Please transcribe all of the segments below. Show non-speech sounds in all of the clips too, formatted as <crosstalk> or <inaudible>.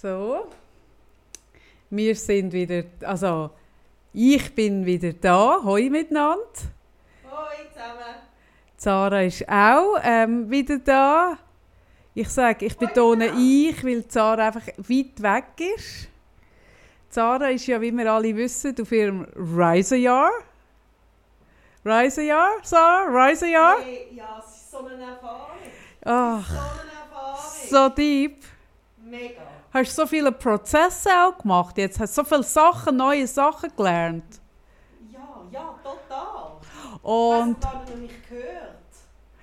So. Wir sind wieder, also ich bin wieder da. Hoi miteinander. Hoi zusammen. Zara ist auch ähm, wieder da. Ich sage, ich betone ich, weil Zara einfach weit weg ist. Zara ist ja, wie wir alle wissen, auf ihrem Reisejahr. Reisejahr, Sarah? Reisejahr? Hey, ja, es ist so eine Erfahrung. Ach, So eine Erfahrung. so deep. Mega. Hast so viele Prozesse auch gemacht jetzt? Hast so viele Sachen, neue Sachen gelernt? Ja, ja, total. Und Ich habe noch nicht gehört.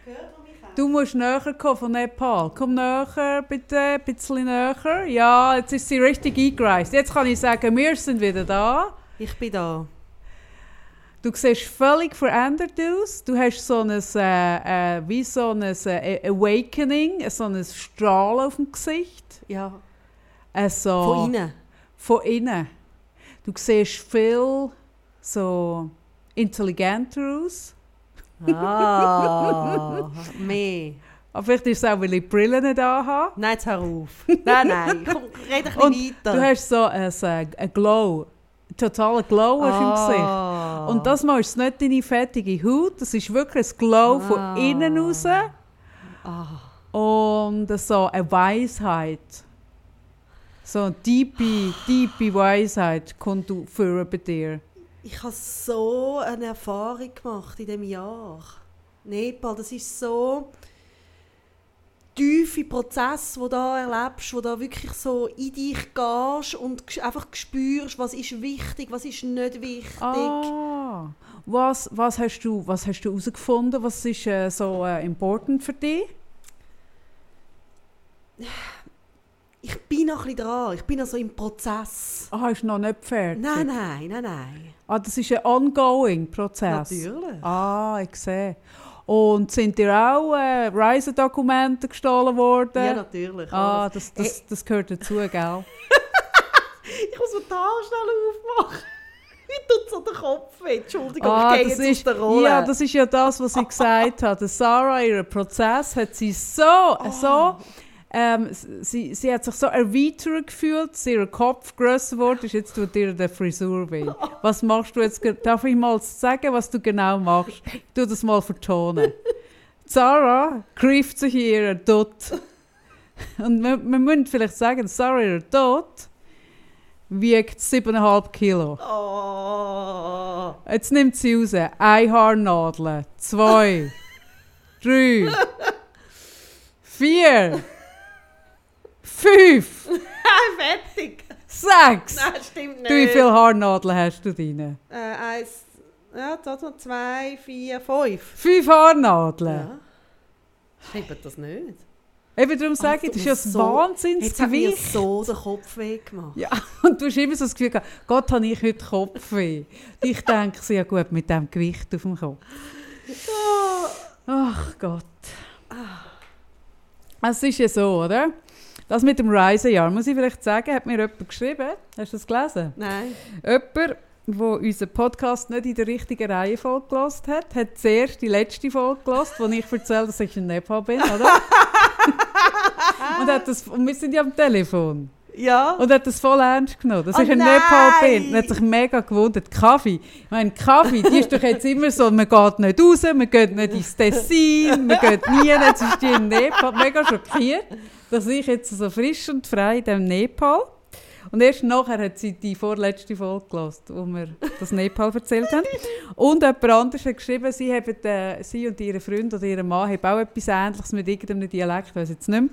Gehört, wo mich du musst näher kommen von Nepal. Komm näher, bitte, ein bisschen näher. Ja, jetzt ist sie richtig eingereist. Jetzt kann ich sagen, wir sind wieder da. Ich bin da. Du siehst völlig verändert aus. Du hast so ein, äh, äh, wie so ein äh, Awakening, so ein Strahlen auf dem Gesicht. Ja. Also, Von innen. Von innen. Du siehst viel so intelligenter aus. Ah, <laughs> mehr. Aber vielleicht ist es auch, weil ich die Brille nicht habe. Nein, jetzt hör auf. Nein, nein. Komm, red ein Und bisschen weiter. du hast so ein, ein, ein Glow. Einen totalen Glow du im Gesicht. ah. Und das mal ist nicht deine fettige Haut, das ist wirklich ein Glow von Ah. innen raus. Ah. Und so eine Weisheit. So eine tiefe, tiefe Weisheit kommt du für bei dir. Ich habe so eine Erfahrung gemacht in diesem Jahr. Nepal, das ist so tiefe Prozess, wo da erlebst, wo da wirklich so in dich gehst und einfach spürst, was ist wichtig, was ist nicht wichtig. Ah, was, was hast du was hast du herausgefunden? Was ist äh, so äh, important für dich? Ich bin noch ein bisschen dran, ich bin noch so im Prozess. Ah, ist noch nicht fertig. Nein, nein, nein, nein. Ah, das ist ein ongoing Prozess. Natürlich. Ah, ich sehe. Und sind dir auch äh, Reisedokumente gestohlen worden? Ja, natürlich. ah, das, das, das gehört dazu, gell? <laughs> Ich muss mir Haare schnell aufmachen. Wie tut so der Kopf weh? Entschuldigung, Ah, ich gehe jetzt ist, aus der Rolle. ja, das ist ja das, was sie gesagt hat. Der Sarah, ihren Prozess hat sie so, Oh. so ähm, sie, sie hat sich so erweitert gefühlt, dass ihr Kopf grösser ist. Jetzt tut ihr die Frisur weh. Was machst du jetzt? Darf ich mal sagen, was du genau machst? Ich tu das mal vertonen. Sarah greift sich in ihren Tod. Und wir, wir vielleicht sagen, Sarah, ihr Tod wiegt 7,5 Kilo. Jetzt nimmt sie raus. Eine Haarnadel. Zwei. drei. Vier. Fünf. <laughs> Fertig. Sechs. Nein, stimmt nicht. Du, wie viele Haarnadeln hast du drin? Äh, eins, ja, da, zwei, vier, fünf. Fünf Haarnadeln. Ja. Stimmt das nicht? Eben darum sage ich, das ist ja das so- Jetzt Wahnsinnsgewicht. so den Kopf weh gemacht. Ja, <laughs> und du hast immer so das Gefühl gehabt, Gott, habe ich heute Kopfweh. Ich denke, sehr gut mit dem Gewicht auf dem Kopf. Ach Gott. Es ist ja so, oder? Das mit dem Reisejahr, muss ich vielleicht sagen, hat mir jemand geschrieben. Hast du das gelesen? Nein. Jemand, der unseren Podcast nicht in der richtigen Reihenfolge gelost hat, hat zuerst die letzte Folge gelost, wo ich erzähle, dass ich in Nepal bin, oder? <laughs> und, hat das, und wir sind ja am Telefon. Ja. Und hat das voll ernst genommen, dass Oh ich in nein! Nepal bin. Und hat sich mega gewundert. Kaffee. Ich meine, Kaffee, die ist doch jetzt immer so, man geht nicht raus, man geht nicht ins Tessin, man geht nie, jetzt ist die in Nepal. Mega schockiert, dass ich jetzt so frisch und frei in dem Nepal. Und erst nachher hat sie die vorletzte Folge gehört, wo wir das Nepal erzählt haben. Und jemand anderes hat geschrieben, sie, haben, äh, sie und ihre Freund oder ihr Mann haben auch etwas Ähnliches mit irgendeinem Dialekt, ich weiß jetzt nicht mehr.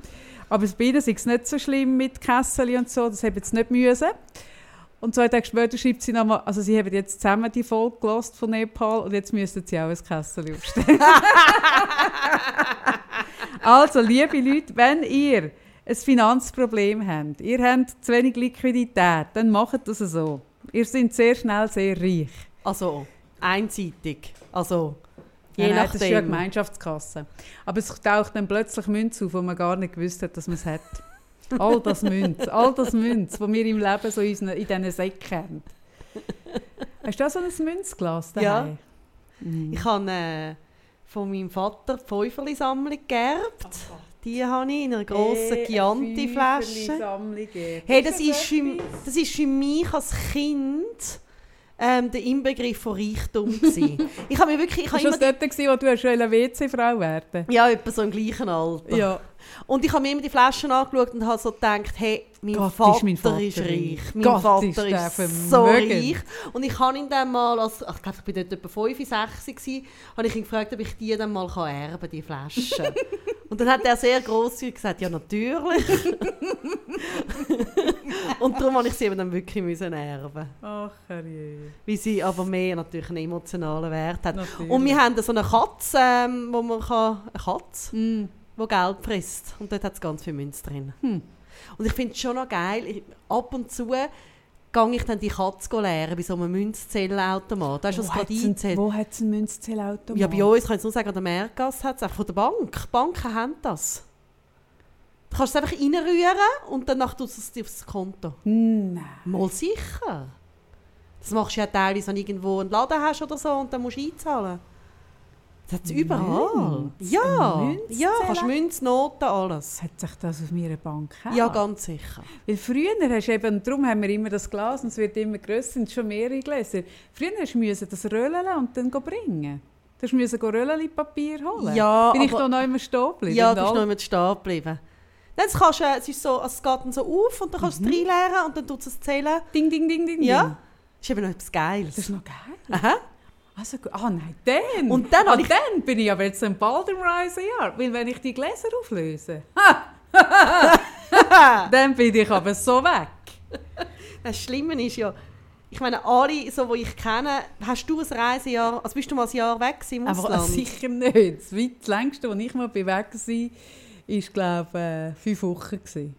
Aber bei ihnen ist es nicht so schlimm mit Kessel und so, das haben jetzt nicht müssen. Und zwei Tage später schreibt sie nochmal, also sie haben jetzt zusammen die Folge gelost von Nepal und jetzt müssen sie auch ein Kessel aufstellen. <laughs> also, liebe Leute, wenn ihr ein Finanzproblem habt, ihr habt zu wenig Liquidität, dann macht das so. Ihr seid sehr schnell sehr reich. Also, einseitig. Also, je Nein, nein, nachdem. das ist ja eine Gemeinschaftskasse. Aber es taucht dann plötzlich Münze auf, wo man gar nicht gewusst hat, dass man es hat. All das Münz, all das Münz, das wir im Leben so in, diesen Säcken haben. Hast du auch so ein Münzglas Ja. daheim? Mhm. Ich habe äh, von meinem Vater die Fäuferli-Sammlung geerbt. Die habe ich in einer grossen Äh, Chianti-Flasche. Hey, das ist, für, das ist für mich als Kind ähm, der Inbegriff von Reichtum gewesen. <laughs> ich habe mir wirklich, ich habe Ist das dort, gewesen, wo du eine WC-Frau werden ja, etwa so im gleichen Alter. Ja. Und ich habe mir immer die Flaschen angeschaut und habe so gedacht, hey, mein, Gott, ist Vater, mein Vater ist reich. Mein Gott, Vater ist ist, so reich. Und ich habe ihn dann mal, als, ich glaube, ich war dort etwa 5, 6 gewesen, habe ich ihn gefragt, ob ich die dann mal kann erben die Flaschen. <laughs> und dann hat er sehr grosszügig gesagt, ja natürlich. <laughs> und darum habe ich sie eben dann wirklich müssen erben. Ach, herrje. Weil sie aber mehr natürlich einen emotionalen Wert hat. Natürlich. Und wir haben so eine Katze, ähm, wo man kann, eine Katze, Mm. Die Geld frisst. Und dort hat es ganz viel Münze drin. Hm. Und ich finde es schon noch geil, ich, ab und zu gehe ich dann die Katze leeren bei so einem Münzzellenautomat. Da ist das Wo ein- einzählt. Wo hat es einen Münzzählautomat? Ja, bei uns, kann ich nur sagen, an der Meergasse hat es einfach von der Bank. Banken haben das. Du kannst es einfach reinrühren und danach tust du es aufs Konto. Nein. Mal sicher. Das machst du ja teilweise, wenn du irgendwo einen Laden hast oder so und dann musst du einzahlen. Das hat es überall. Münz? Ja, Ein ja, kannst Münzzeller? Münz, Noten, alles. Hat sich das auf meiner Bank gehabt? Ja, ganz sicher. Weil früher hast du eben, darum haben wir immer das Glas und es wird immer grösser, sind schon mehrere Gläser. Früher hast du das röllen und dann bringen. Du musst Rölleli-Papier holen. Ja, Bin ich aber- da noch immer stehen geblieben? Ja, du bist noch immer stehen geblieben. Dann kannst du, es, ist so, es geht dann so auf und dann kannst Mhm. du es reinleeren und dann tut es zählen. Ding, ding, ding, ding, Ja. ding. Das ist eben noch etwas Geiles. Das ist noch geil. Aha. Also, ah nein, dann. Und dann ah, ich- dann bin ich aber jetzt ein bald im Reisejahr. Weil wenn ich die Gläser auflöse, <laughs> dann bin ich aber so weg. Das Schlimme ist ja, ich meine, alle, so, die ich kenne, hast du ein Reisejahr, also bist du mal ein Jahr weg im Aber Ausland? sicher nicht. Das weit das längste, wo ich mal weg war, war, glaube ich, äh, fünf Wochen. Gewesen.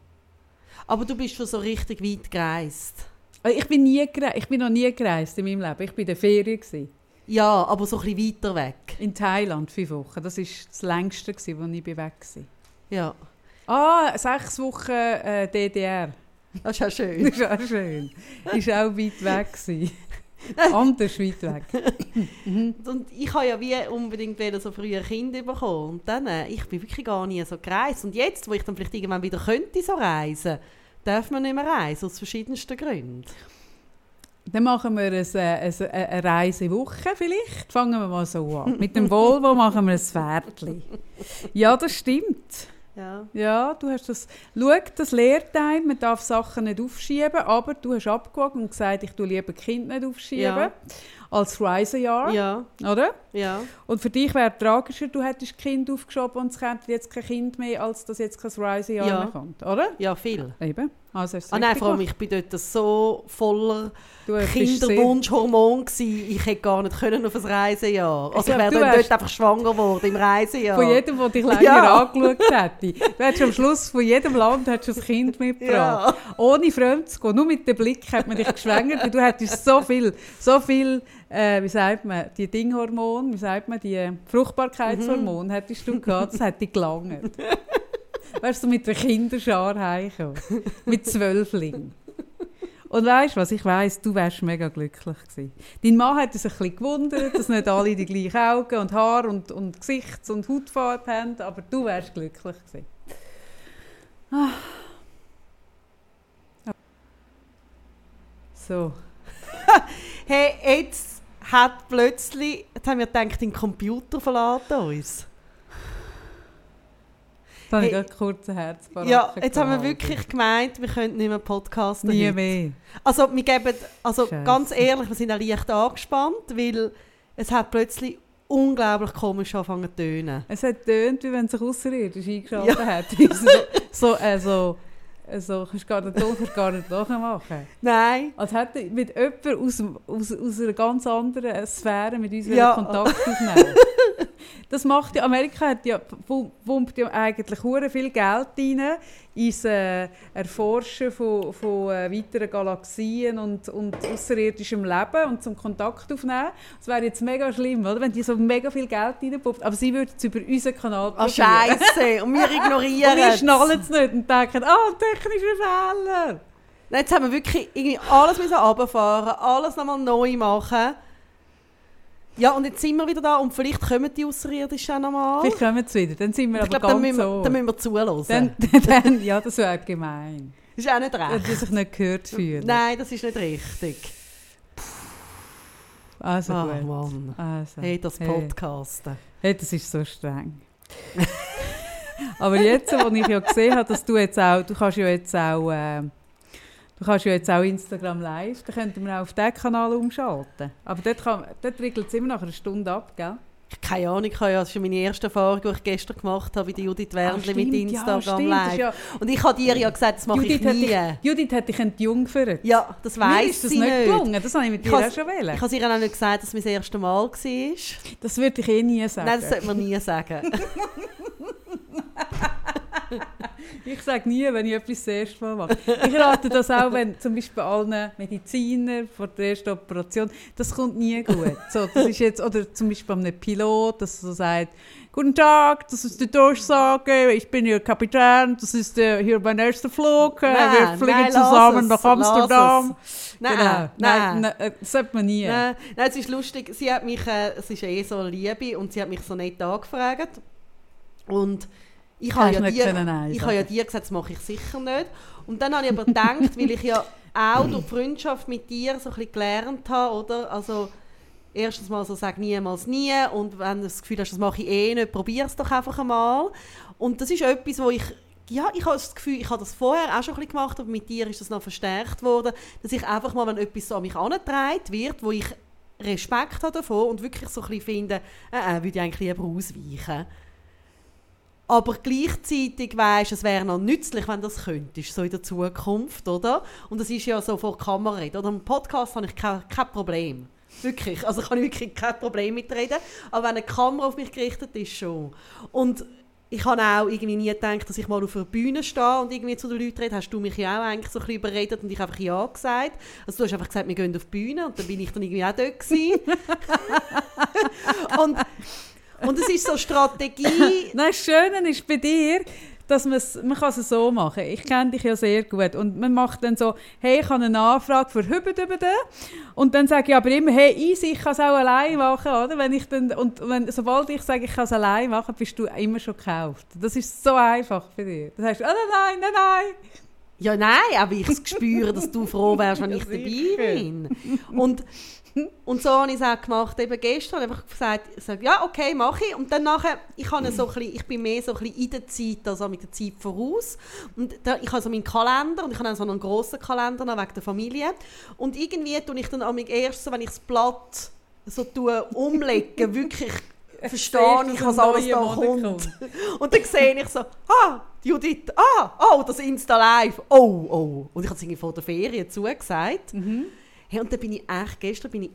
Aber du bist schon so richtig weit gereist. Äh, Ich bin, nie gere- ich bin noch nie gereist in meinem Leben. Ich war in der Ferien. Gewesen. Ja, aber so ein bisschen weiter weg. In Thailand, fünf Wochen. Das war das längste, wo ich weg war. Ja, Ah, sechs Wochen äh, DDR. das ist ja Das schön. ist auch schön. Ist auch weit weg. Gewesen. <laughs> Anders weit weg. Und ich habe ja wie unbedingt wollen, so früher Kinder bekommen. Und dann, äh, ich bin wirklich gar nie so gereist. Und jetzt, wo ich dann vielleicht irgendwann wieder könnte so reisen, darf man nicht mehr reisen, aus verschiedensten Gründen. Dann machen wir ein, äh, ein, äh, eine Reisewoche vielleicht. Fangen wir mal so an. Mit dem Volvo <laughs> machen wir ein Pferdchen. Ja, das stimmt. Ja. Ja, du hast das. Schau, das lehrt einem, man darf Sachen nicht aufschieben, aber du hast abgewogen und gesagt, ich tue lieber Kind nicht aufschieben Ja. als Reisejahr, Ja, oder? ja. Und für dich wäre es tragischer, du hättest Kind aufgeschoben und es kommt jetzt kein Kind mehr, als dass jetzt kein Reisejahr Ja. mehr kommt, oder? Ja, viel. Eben. Also Ah nein, vor allem, ich bin dort so voller Du Kinderwunschhormon. Ich hätte gar nicht können auf ein Reisejahr. Also ich, glaub, wäre dann wärst- dort einfach schwanger geworden im Reisejahr. Von jedem, der dich länger Ja. angeschaut hätte. Du hättest am Schluss von jedem Land ein Kind mitgebracht. Ohne fremd zu gehen. Nur mit dem Blick hat man dich geschwängert. weil Du hättest so viel, so viel äh, wie sagt man, die Dinghormone, wie sagt man, die Fruchtbarkeitshormone Mhm. hättest du gehabt. Das hätte dich gelangt. <laughs> Wärst du mit der Kinderschar heimgekommen. Mit Zwölflingen. Und weißt du was, ich weiss, du wärst mega glücklich gewesen. Dein Mann hat sich ein bisschen gewundert, dass nicht alle die gleichen Augen und Haar und, und Gesichts- und Hautfarbe haben, aber du wärst glücklich gewesen. Ah. So. Hey, jetzt hat plötzlich, jetzt haben wir gedacht, den Computer verlaten uns. Da habe ich Hey. kurz ein Herz Ja, jetzt haben wir wirklich gemeint, wir könnten nicht mehr podcasten. Nie heute. mehr. Also, wir geben, also ganz ehrlich, wir sind auch leicht angespannt, weil es hat plötzlich unglaublich komisch angefangen zu tönen. Es hat tönt, wie wenn sich Außerirdisch eingeschaltet hätte. <laughs> so, so, äh, so, äh, so, kannst du gar kannst du gar nicht nachmachen. Nein. Als hätte mit jemand aus, aus, aus einer ganz anderen Sphäre mit uns Ja. Kontakt aufnehmen <laughs> Das macht ja, Amerika hat ja, pu- pumpt ja eigentlich viel Geld rein ins äh, Erforschen von, von äh, weiteren Galaxien und, und außerirdischem Leben und zum Kontakt aufnehmen. Es wäre jetzt mega schlimm, oder? wenn die so mega viel Geld reinpumpt. Aber sie würden es über unseren Kanal Ah, probieren. Scheiße. Und wir <laughs> ignorieren Und wir es. schnallen es nicht und denken, ah, technischer Fehler. Nein, Jetzt haben wir wirklich irgendwie alles müssen runterfahren, alles nochmal neu machen. Ja, und jetzt sind wir wieder da und vielleicht kommen die Außerirdischen auch nochmal. Vielleicht kommen sie wieder, dann sind wir ich aber glaube, dann, ganz wir- so. dann müssen wir zuhören. Dann, <laughs> dann, ja, das wäre gemein. ist auch nicht recht. die sich nicht gehört fühlen. Nein, das ist nicht richtig. Also Ah, gut. Mann. Also, Hey, das hey. Podcasten. Hey, das ist so streng. <laughs> Aber jetzt, wo ich ja gesehen habe, dass du jetzt auch, du kannst ja jetzt auch, äh, du kannst ja jetzt auch Instagram live, dann könnten wir auch auf diesen Kanal umschalten. Aber dort, kann- dort regelt es immer nach einer Stunde ab, gell? Keine Ahnung, ich habe ja, das ist meine erste Erfahrung, die ich gestern gemacht habe bei Judith Wernli mit Ah, stimmt, Instagram ja, Live. ja- Und ich habe dir ja gesagt, das mache Judith ich nie. dich, Judith hat dich entjungfert. Ja, das weiss ist das sie nicht nicht. gelungen, das habe ich mit Ich dir auch schon wählen. Ich habe ihr auch nicht gesagt, dass es mein erstes Mal war. Das würde ich eh nie sagen. Nein, das sollte man nie sagen. <laughs> <laughs> Ich sage nie, wenn ich etwas das erste Mal mache. Ich rate das auch, wenn zum Beispiel bei allen Medizinern vor der ersten Operation, das kommt nie gut. So, das ist jetzt, oder zum Beispiel bei einem Pilot, dass er so sagt, Guten Tag, das ist die Durchsage, ich bin Ihr Kapitän, das ist äh, hier mein erster Flug, äh, Nein, wir fliegen nein, zusammen es, nach Amsterdam. Nein, genau. nein. nein, nein äh, das sollte man nie. Nein, nein, es ist lustig. Sie hat mich, äh, es ist eh so eine Liebe, und sie hat mich so nett angefragt. Und ich habe ja, nicht dir, können Nein ich habe ja dir gesagt, das mache ich sicher nicht. Und dann habe ich aber gedacht, weil ich ja auch durch Freundschaft mit dir so ein bisschen gelernt habe, oder? Also, erstens mal so, sag niemals nie. Und wenn du das Gefühl hast, das mache ich eh nicht, probier es doch einfach einmal. Und das ist etwas, wo ich ja, ich habe das Gefühl, ich habe das vorher auch schon ein bisschen gemacht, aber mit dir ist das noch verstärkt worden, dass ich einfach mal, wenn etwas so an mich herangetragen wird, wo ich Respekt habe davon und wirklich so ein bisschen finde, äh, äh, würde ich eigentlich lieber ausweichen. Aber gleichzeitig weisst es wäre noch nützlich, wenn das könntest, so in der Zukunft, oder? Und das ist ja so vor der Kamera. Oder im Podcast habe ich kein, kein Problem. Wirklich. Also kann ich wirklich kein Problem mitreden. Aber wenn eine Kamera auf mich gerichtet ist, schon. Und ich habe auch irgendwie nie gedacht, dass ich mal auf einer Bühne stehe und irgendwie zu den Leuten rede. Hast du mich ja auch eigentlich so ein bisschen überredet und ich einfach Ja gesagt. Also du hast einfach gesagt, wir gehen auf die Bühne und dann bin ich dann irgendwie auch dort gewesen. <laughs> und, und es ist so Strategie. <laughs> Nein, das Schöne ist bei dir, dass man's, man kann es so machen kann. Ich kenne dich ja sehr gut. Und man macht dann so, hey, ich habe eine Anfrage für Hübedübede. Und dann sage ich aber immer, hey, easy, ich kann es auch allein machen. Oder? Wenn ich dann, und wenn, sobald ich sage, ich kann es allein machen, bist du immer schon gekauft. Das ist so einfach für dich. Das heißt, oh, nein, nein, nein, nein. Ja, nein, aber ich spüre, dass du froh wärst, wenn <laughs> ich dabei bin. Und, <laughs> und so habe ich es auch gemacht. Eben gestern einfach gesagt, ich sage, ja, okay, mache ich. Und dann nachher, ich, habe so ein bisschen, ich bin mehr so ein bisschen in der Zeit, also mit der Zeit voraus. Und da, ich habe so meinen Kalender und ich habe auch so einen grossen Kalender noch wegen der Familie. Und irgendwie tue ich dann am erst so, wenn ich das Blatt so tue, umlege, <laughs> wirklich verstehe ich, was alles da kommt. <laughs> Und dann sehe ich so, ah, Judith, ah, oh, das Insta Live, oh, oh. Und ich habe es irgendwie vor der Ferien zugesagt. Mhm. Hey, und dann bin ich echt, gestern bin ich,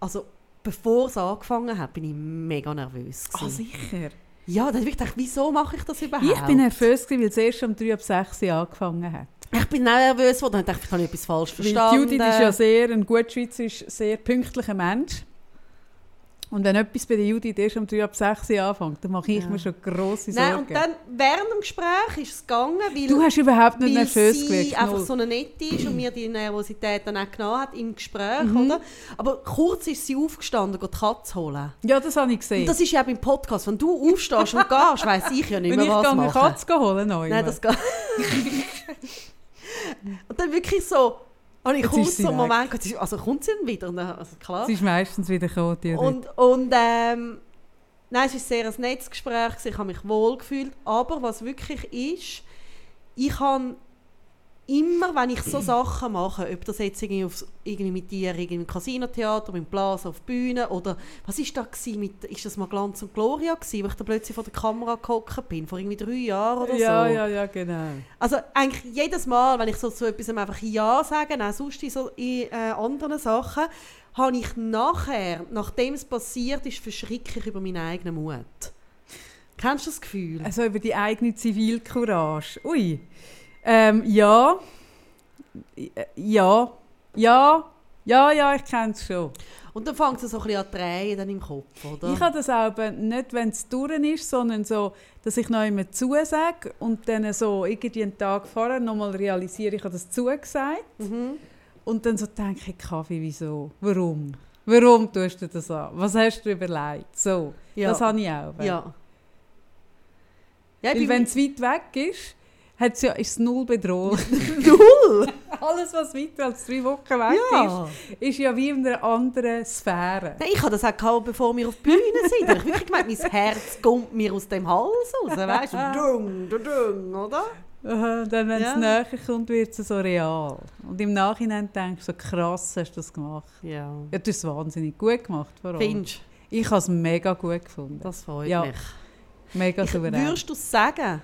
also bevor es angefangen hat, bin ich mega nervös Ah, gewesen. sicher. Ja, dann habe ich gedacht, wieso mache ich das überhaupt? Ich bin nervös, gewesen, weil es erst um 3 ab 6 Uhr angefangen hat. Ich bin auch nervös geworden, dann dachte ich, ich habe etwas falsch Weil verstanden. Judith ist ja sehr, ein gut schweizerisch, sehr pünktlicher Mensch. Und wenn etwas bei der Judith erst um 3 ab 6 Uhr anfängt, dann mache ich Ja. mir schon grosse Sorgen. Nein, und dann, während dem Gespräch ist es gegangen, weil... du hast überhaupt nicht nervös sie gewirkt. einfach null. so eine nette ist und mir die Nervosität dann auch genommen hat im Gespräch, Mhm. oder? Aber kurz ist sie aufgestanden, geht die Katze holen. Ja, das habe ich gesehen. Und das ist ja beim Podcast. Wenn du aufstehst und gehst, weiss ich ja nicht Wenn mehr, ich was gehe eine machen. Katze holen neu. Nein, das geht. <laughs> und dann wirklich so, habe ich Jetzt kurz so einen. Moment gehabt, also kommt sie dann wieder? Also klar. Sie ist meistens wieder gekommen, die. Und, und ähm, nein, es war sehr ein nettes Gespräch, ich habe mich wohl gefühlt. Aber was wirklich ist, ich habe immer, wenn ich so Sachen mache, ob das jetzt irgendwie, aufs, irgendwie mit dir irgendwie im Casino-Theater, im Plaza auf der Bühne oder was ist da gewesen mit, ist das mal Glanz und Gloria gewesen, wo ich da plötzlich vor der Kamera gehockt bin, vor irgendwie drei Jahren oder ja, so. ja, ja, genau. Also eigentlich jedes Mal, wenn ich so zu etwas einfach Ja sage, auch sonst in, so in äh, anderen Sachen, habe ich nachher, nachdem es passiert ist, verschrecke ich über meinen eigenen Mut. Kennst du das Gefühl? Also über die eigene Zivilcourage. Ui. Ähm, ja. Ja. Ja. Ja, ja, ich kenne es schon. Und dann fängt es so ein bisschen an zu drehen dann im Kopf, oder? Ich habe das aber nicht, wenn es durch ist, sondern so, dass ich noch immer zusage und dann so irgendwie einen Tag vorher nochmal realisiere, ich habe das zugesagt. mhm. Und dann so denke ich, Kaffee, wieso? Warum? Warum tust du das an? Was hast du überlegt? So, Ja. das habe ich auch. Ja. Ja, Weil wenn es weit weg ist, hat's ja, ist es null bedrohlich. <laughs> null. <laughs> Alles, was weiter als drei Wochen weg Ja. ist, ist ja wie in einer anderen Sphäre. Nein, ich hatte das auch gehabt, bevor wir auf die Bühne sind. Ich habe wirklich gemeint, mein Herz kommt mir aus dem Hals raus. Weißt du? <laughs> Dung, dung, oder? Aha, dann, wenn es Ja. näher kommt, wird es so real. Und im Nachhinein denkst du, so krass hast du das gemacht. Ja. Ja, du hast es wahnsinnig gut gemacht. Allem. Findest Ich habe es mega gut gefunden. Das freut Ja, mich. Mega souverän. würdest du es sagen?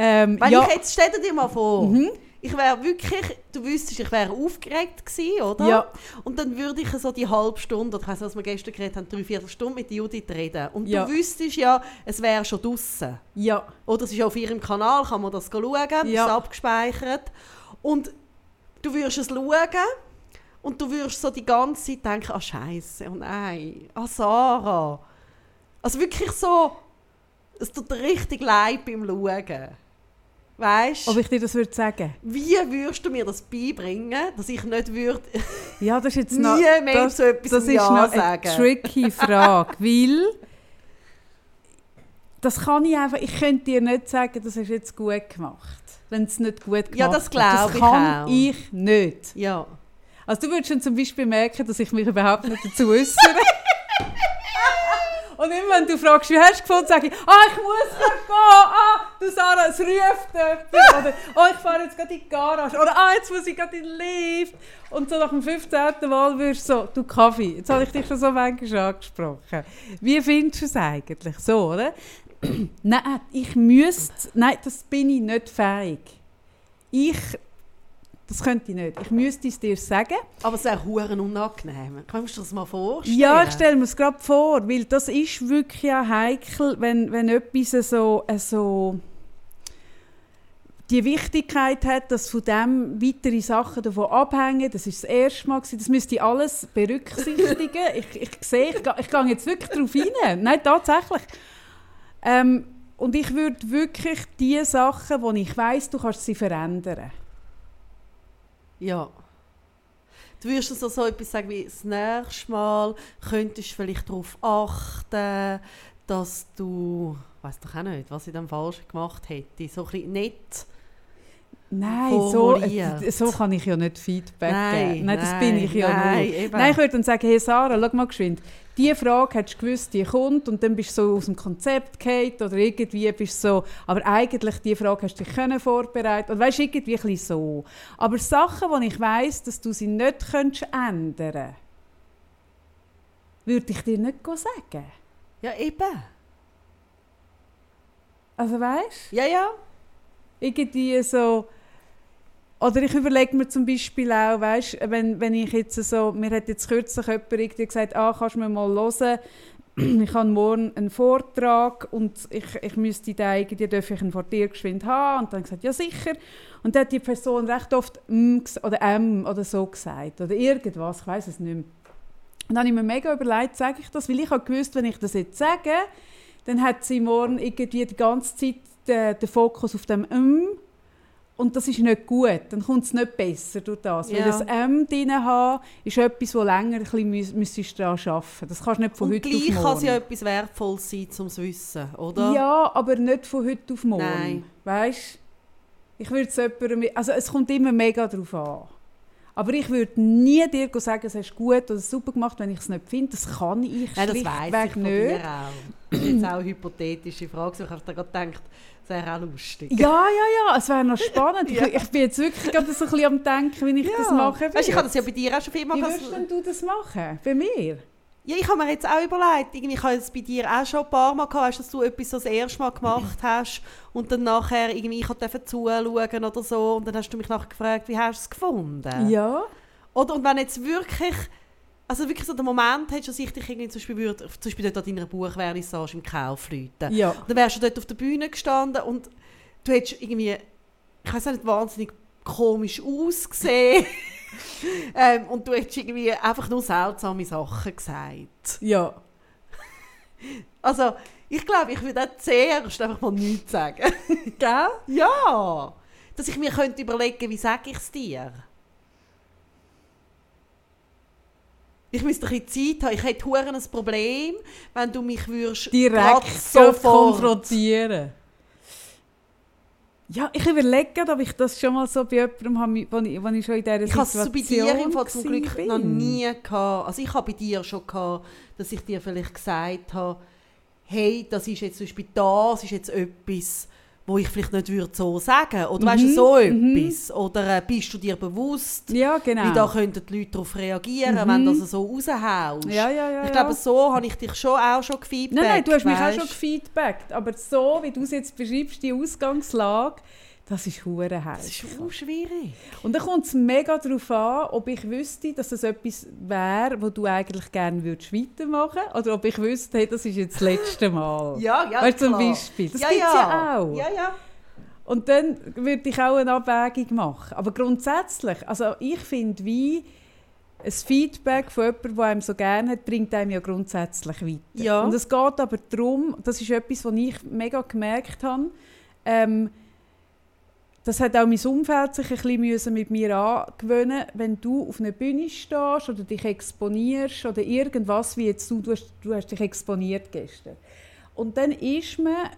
Ähm, Weil ja, ich jetzt, stell dir mal vor, Mhm. ich wäre wirklich, du wüsstest, ich wäre aufgeregt gewesen, oder? Ja. Und dann würde ich so die halbe Stunde, oder ich weiss nicht, was wir gestern geredet haben, drei Viertelstunde mit Judith reden. Und Ja. du wüsstest ja, es wäre schon draussen. ja, Oder es ist auf ihrem Kanal, kann man das schauen, das Ja. ist abgespeichert. Und du würdest es schauen und du würdest so die ganze Zeit denken, ah Scheiße, oh nein, ah Sarah. Also wirklich so, es tut dir richtig leid beim Schauen. Weißt ob ich dir das würde sagen? wie würdest du mir das beibringen, dass ich nicht würde <laughs> Ja, das ist jetzt nie noch, mehr das, zu etwas das ist Ja noch eine sagen? tricky <laughs> Frage, weil das kann ich einfach, ich könnte dir nicht sagen, das du jetzt gut gemacht, wenn es nicht gut gemacht Ja, das glaube ich kann auch. ich nicht. Ja. Also du würdest schon zum Beispiel merken, dass ich mich überhaupt nicht dazu äußere. <laughs> Und immer wenn du fragst, wie hast du gefunden, sage ich, ah, ich muss gerade gehen, ah, du Sarah, es ruft jemand. Oder, oh, ich fahre jetzt gerade in die Garage. Oder, ah, jetzt muss ich gerade in den Lift. Und so nach dem 15. Mal wirst du so, du Kaffee, jetzt habe ich dich schon so manchmal angesprochen. Wie findest du es eigentlich? So, oder? <clears throat> nein, ich müsste, nein, das bin ich nicht fähig. Ich, das könnte ich nicht. Ich müsste es dir sagen. Aber es wäre huren unangenehm. Kannst du dir das mal vorstellen? Ja, ich stelle mir es gerade vor, weil das ist wirklich ja heikel, wenn, wenn etwas so, so die Wichtigkeit hat, dass von dem weitere Sachen davon abhängen. Das ist das erste Mal. gewesen. Das müsste ich alles berücksichtigen. <laughs> ich, ich sehe, ich, ich gehe jetzt wirklich darauf rein. Nein, tatsächlich. Ähm, und ich würde wirklich die Sachen, wo ich weiß, du kannst sie verändern. Ja. Du würdest also so etwas sagen wie, das nächste Mal könntest du vielleicht darauf achten, dass du, weiß doch auch nicht, was ich dann falsch gemacht hätte, so ein bisschen nett. Nein, so, äh, so kann ich ja nicht Feedback Nein, geben. Nein, das nein, bin ich ja nein, nur. Nein, ich würde dann sagen, hey Sarah, schau mal geschwind. Die Frage hättest du gewusst, die kommt und dann bist du so aus dem Konzept gefallen oder irgendwie bist du so, aber eigentlich die Frage hast du dich können vorbereiten oder weißt irgendwie ein bisschen so. Aber Sachen, wo ich weiss, dass du sie nicht könntest ändern würde ich dir nicht sagen. Ja, eben. Also weißt Ja, ja. irgendwie so oder ich überlege mir zum Beispiel auch, weißt, wenn, wenn ich jetzt so, mir hat jetzt kürzlich jemand gesagt, ah, kannst du mir mal hören, <clears throat> ich habe morgen einen Vortrag und ich, ich müsste den irgendwie, darf ich ihn vor dir geschwind haben? Und dann gesagt, ja sicher. Und dann hat die Person recht oft «m» oder «m» oder so gesagt oder irgendwas, ich weiß es nicht mehr. Und dann habe ich mir mega überlegt, sage ich das, weil ich habe gewusst, wenn ich das jetzt sage, dann hat sie morgen irgendwie die ganze Zeit den, den Fokus auf dem «m» und das ist nicht gut. Dann kommt es nicht besser durch das. Weil Ja. das «m» drin haben, ist etwas, wo länger ein bisschen müsstest daran arbeiten. Das kannst du nicht von Und heute gleich auf morgen. kann es ja etwas Wertvolles sein, um es zu wissen, oder? Ja, aber nicht von heute auf morgen. Nein. Weißt Ich würde es jemandem, also es kommt immer mega darauf an. Aber ich würde nie dir sagen, es hast du gut oder super gemacht, wenn ich es nicht finde. Das kann ich das schlichtweg nicht. Das ist jetzt auch eine hypothetische Frage. Ich habe gerade gedacht, das wäre auch lustig. Ja, ja, ja, es wäre noch spannend. <laughs> Ja. ich, ich bin jetzt wirklich gerade so ein bisschen am denken, wie ich das mache. Weißt, ich habe das ja bei dir auch schon vielmal Wie gesagt. würdest du das machen? Bei mir? Ja, ich habe mir jetzt auch überlegt, irgendwie, ich habe es bei dir auch schon ein paar Mal gehabt, weißt, dass du etwas das erste Mal gemacht hast und dann nachher irgendwie, ich durfte zuschauen oder so und dann hast du mich nachher gefragt, wie hast du es gefunden? Ja. Oder und wenn jetzt wirklich, also wirklich so der Moment hättest, dass ich dich irgendwie zum Beispiel, würde, zum Beispiel dort an deiner Buchvernissage im Kaufleuten, Ja. dann wärst du dort auf der Bühne gestanden und du hättest irgendwie, ich weiß nicht, wahnsinnig komisch ausgesehen. <laughs> <laughs> ähm, und du hättest irgendwie einfach nur seltsame Sachen gesagt. Ja. <laughs> Also, ich glaube, ich würde auch zuerst einfach mal nichts sagen. <laughs> Gell? Ja. Dass ich mir könnte überlegen, wie sage ich es dir? Ich müsste ein bisschen Zeit haben. Ich hätte ein Problem, wenn du mich würdest Direkt sofort konfrontieren. Ja, ich überlege ob ich das schon mal so bei jemandem habe, wo ich, wo ich schon in dieser Ich habe Situation es so bei dir im Fall zum Glück bin. noch nie gehabt. Also ich habe bei dir schon gehabt, dass ich dir vielleicht gesagt habe, hey, das ist jetzt zum Beispiel das ist jetzt etwas, wo ich vielleicht nicht würde so sagen Oder weißt du, Mhm, so mhm. etwas. Oder äh, bist du dir bewusst, Ja, genau. wie da könnten die Leute darauf reagieren, Mhm. wenn du das so raushaust. ja, ja, ja, ich glaube, so habe ich dich schon auch schon gefeedbackt. Nein, nein, du hast mich auch schon gefeedbackt. Aber so, wie du es jetzt beschreibst, die Ausgangslage, das ist hure Das ist auch schwierig. Und dann kommt es mega darauf an, ob ich wüsste, dass das etwas wäre, wo du eigentlich gerne würdest weitermachen Oder ob ich wüsste, hey, das ist jetzt das letzte Mal. <laughs> Ja, ja, weißt zum. Beispiel. Das ja, gibt es ja. ja auch. Ja, ja. Und dann würde ich auch eine Abwägung machen. Aber grundsätzlich, also ich finde, wie ein Feedback von jemandem, der einem so gerne hat, bringt einem ja grundsätzlich weiter. Ja. Und es geht aber darum, das ist etwas, was ich mega gemerkt habe, ähm, das hat auch mein Umfeld sich ein bisschen mit mir angewöhnen wenn du auf einer Bühne stehst oder dich exponierst oder irgendwas, wie jetzt du, du hast, du hast dich exponiert gestern. Und dann ist man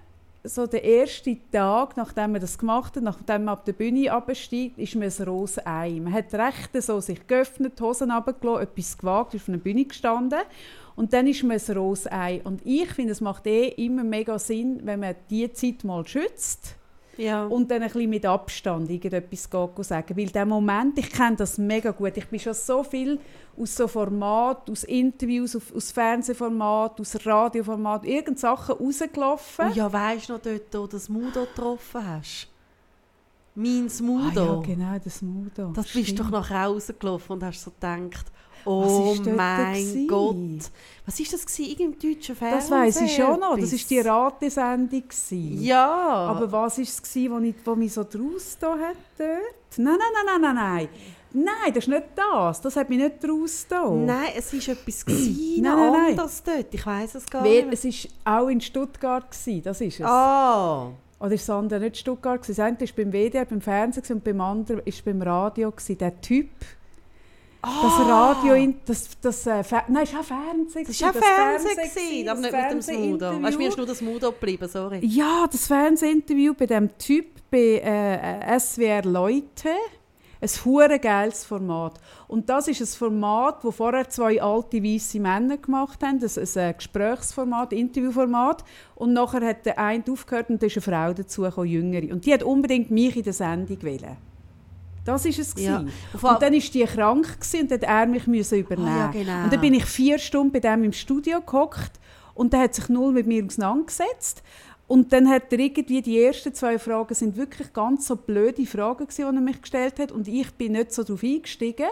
so der erste Tag, nachdem man das gemacht hat, nachdem man auf der Bühne absteigt, ist man ein rohes Ei. Man hat recht so sich geöffnet, die Hosen runtergelassen, etwas gewagt, ist auf einer Bühne gestanden und dann ist man ein rohes Ei. Und ich finde, es macht eh immer mega Sinn, wenn man diese Zeit mal schützt ja. und dann ein bisschen mit Abstand irgendetwas sagen. Weil der Moment, ich kenne das mega gut. Ich bin schon so viel aus so Format, aus Interviews, aus Fernsehformat, aus Radioformat, irgend Sachen rausgelaufen. Und ja, weißt du noch dort, wo du das Mudo getroffen hast? Mein Ah, Mudo. ja, genau, das Mudo. Das bist Stimmt. doch nachher rausgelaufen und hast so gedacht, oh mein? Gott. Was ist das gewesen? Irgendein deutscher Fernsehen? Das weiß ich schon noch. Das war die Ratesendung. Ja. Aber was war es, gewesen, wo, ich, wo mich so draus da hat dort? Nein, nein, nein, nein, nein, nein. Nein, das ist nicht das. Das hat mich nicht draus da. Nein, es war etwas <clears throat> gewesen, Nein, nein, nein. anderes dort. Ich weiß es gar Weil nicht. es war auch in Stuttgart. Gewesen, das ist es. Ah. Oder ist das andere nicht Stuttgart? Das eine war beim WDR, beim Fernsehen und beim anderen war beim Radio. Der Typ, das Ah. Radio, das, das, äh, nein, es war auch Fernsehen. Das war auch Fernsehen, aber das nicht mit dem Smudo. Weißt du, mir ist nur das Mudo geblieben, sorry. Ja, das Fernsehinterview bei dem Typ bei äh, SWR Leute. Ein hure geiles Format. Und das ist ein Format, wo vorher zwei alte weiße Männer gemacht haben. Das ist ein Gesprächsformat, Interviewformat. Und nachher hat der eine aufgehört und da ist eine Frau dazu, gekommen, jüngere. Und die hat unbedingt mich in der Sendung wählen. Das ist es Ja. Und dann ist die krank gewesen und dann hat er mich müssen übernehmen. Ah, ja, genau. Und dann bin ich vier Stunden bei dem im Studio gehockt und der hat sich null mit mir auseinandergesetzt. Und dann hat er irgendwie, die ersten zwei Fragen sind wirklich ganz so blöde Fragen gewesen, die er mich gestellt hat und ich bin nicht so darauf eingestiegen.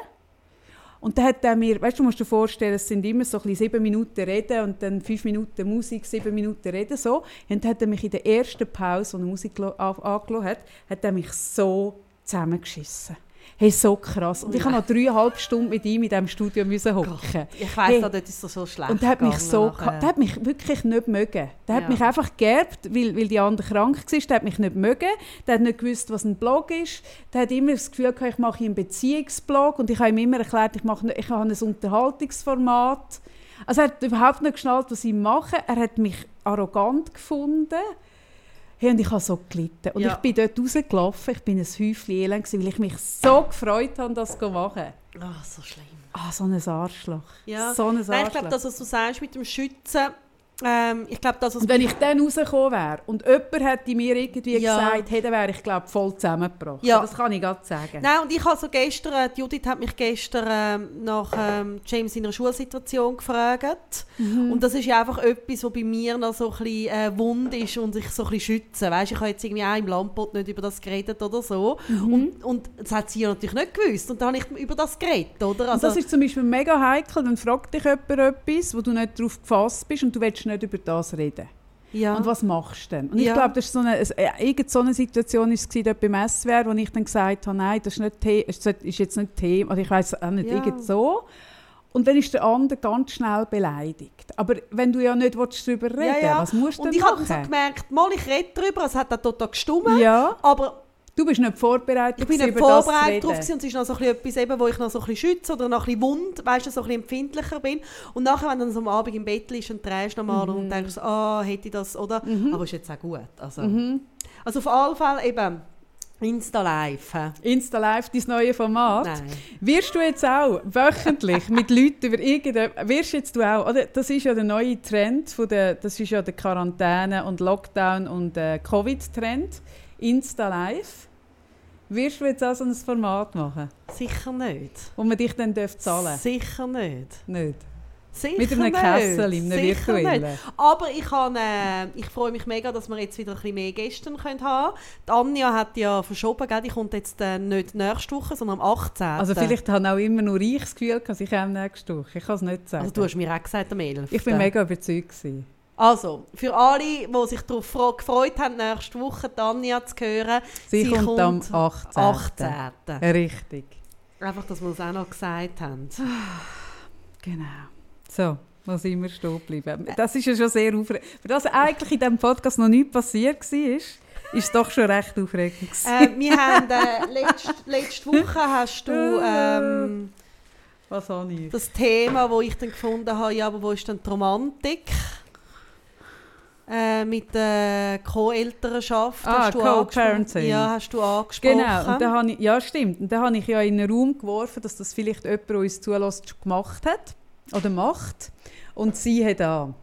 Und dann hat er mir, weißt du, musst dir vorstellen, es sind immer so ein sieben Minuten Reden und dann fünf Minuten Musik, sieben Minuten Reden, so. Und dann hat er mich in der ersten Pause, als er Musik gelo- an- angelassen hat, hat er mich so zusammengeschissen. Hey, so krass. Und ich habe noch dreieinhalb Stunden mit ihm in diesem Studio müssen hocken. Ich weiss, Hey. da, dort ist es so schlecht Und der hat mich so, nachher. der hat mich wirklich nicht mögen. Der Ja. hat mich einfach geerbt, weil, weil die andere krank war. Der hat mich nicht mögen. Der hat nicht gewusst, was ein Blog ist. Der hat immer das Gefühl gehabt, ich mache einen Beziehungsblog. Und ich habe ihm immer erklärt, ich, mache, ich habe ein Unterhaltungsformat. Also er hat überhaupt nicht geschnallt, was ich mache. Er hat mich arrogant gefunden. Hey, und ich habe so gelitten. Und Ja. ich bin dort rausgelaufen. Ich bin ein Häufchen elend, gewesen, weil ich mich so gefreut habe, das zu machen. Ah, so schlimm. Ah, so ein Arschloch. Ja. So ein Arschloch. Nein, ich glaube, das, was du sagst mit dem Schützen, ähm, ich glaube, das, Und wenn ich dann rausgekommen wäre und jemand hätte mir irgendwie Ja. gesagt, hey, dann wäre ich glaube voll zusammengebrochen. Ja. Das kann ich gerade sagen. Nein, und ich habe so gestern, äh, die Judith hat mich gestern ähm, nach ähm, James seiner Schulsituation gefragt. Mhm. Und das ist ja einfach etwas, was bei mir noch so ein bisschen äh, wund ist und sich so ein bisschen schützen. Weißt, ich habe jetzt irgendwie auch im Landbot nicht über das geredet oder so. Mhm. Und, und das hat sie ja natürlich nicht gewusst. Und dann habe ich über das geredet, oder? Und Also, das ist zum Beispiel mega heikel, dann fragt dich jemand etwas, wo du nicht darauf gefasst bist und du willst nicht über das reden. ja. Und was machst du denn? Und ich Ja. glaube, das ist so eine, es- äh, irgend so eine Situation ist es dort beim SWR, wo ich dann gesagt habe, nein, das ist, nicht The ist jetzt nicht Thema, oder ich weiß auch nicht, Ja. irgend so. Und dann ist der andere ganz schnell beleidigt. Aber wenn du ja nicht darüber reden Ja, ja. was musst du und ich habe so gemerkt, mal, ich rede darüber, es hat auch total gestummt. ja, Aber Du bist nicht vorbereitet Ich bin nicht vorbereitet drauf gewesen und es ist noch so etwas, eben, wo ich noch so ein bisschen schütze oder noch ein bisschen wund, weißt du, so ein bisschen empfindlicher bin. Und nachher, wenn du dann so am Abend im Bett liegst und drehst nochmal Mhm. und denkst, ah, hätte ich das, oder? Aber ist jetzt auch gut. Also, Mhm. also auf alle Fälle eben Insta Live. Insta Live, dein neue Format. Nein. Wirst du jetzt auch wöchentlich <laughs> mit Leuten über irgendetwas, wirst jetzt du auch, oder? Das ist ja der neue Trend, von der, das ist ja der Quarantäne- und Lockdown- und äh, Covid-Trend, Insta Live. Wirst du jetzt auch so ein Format machen, Sicher nicht. wo man dich dann darf zahlen Sicher nicht. Nicht? Sicher Mit einem. Kessel, einem Sicher virtuellen. nicht. Aber ich, kann, äh, ich freue mich mega, dass wir jetzt wieder ein bisschen mehr Gäste können haben Die Anja hat ja verschoben, gell? die kommt jetzt äh, nicht nächste Woche, sondern am 18. Also vielleicht habe auch immer nur ich das Gefühl, dass ich komme nächste Woche. Ich kann es nicht sagen. Also du hast mir auch gesagt, am 11. ich bin mega überzeugt. Gewesen. Also, für alle, die sich darauf gefreut haben, nächste Woche die Anja zu hören, Sie, kommt, am 18. 18. Richtig. Einfach, dass wir es auch noch gesagt haben. <sighs> Genau. So, wo sind wir stehen geblieben? Das ist ja schon sehr aufregend. Für das eigentlich in diesem Podcast noch nichts passiert war, ist es doch schon recht aufregend. äh, wir haben äh, <laughs> letzte, letzte Woche hast du ähm, Was habe ich? das Thema, wo ich dann gefunden habe, ja, aber wo ist denn die Romantik? Äh, mit der Co-Elternschaft. Ah, Co-Parenting. angesprochen. Ja, hast du angesprochen. Genau, und habe ich, ja stimmt. Und dann habe ich ja in einen Raum geworfen, dass das vielleicht jemand, uns zulässt, schon gemacht hat oder macht. Und sie hat an.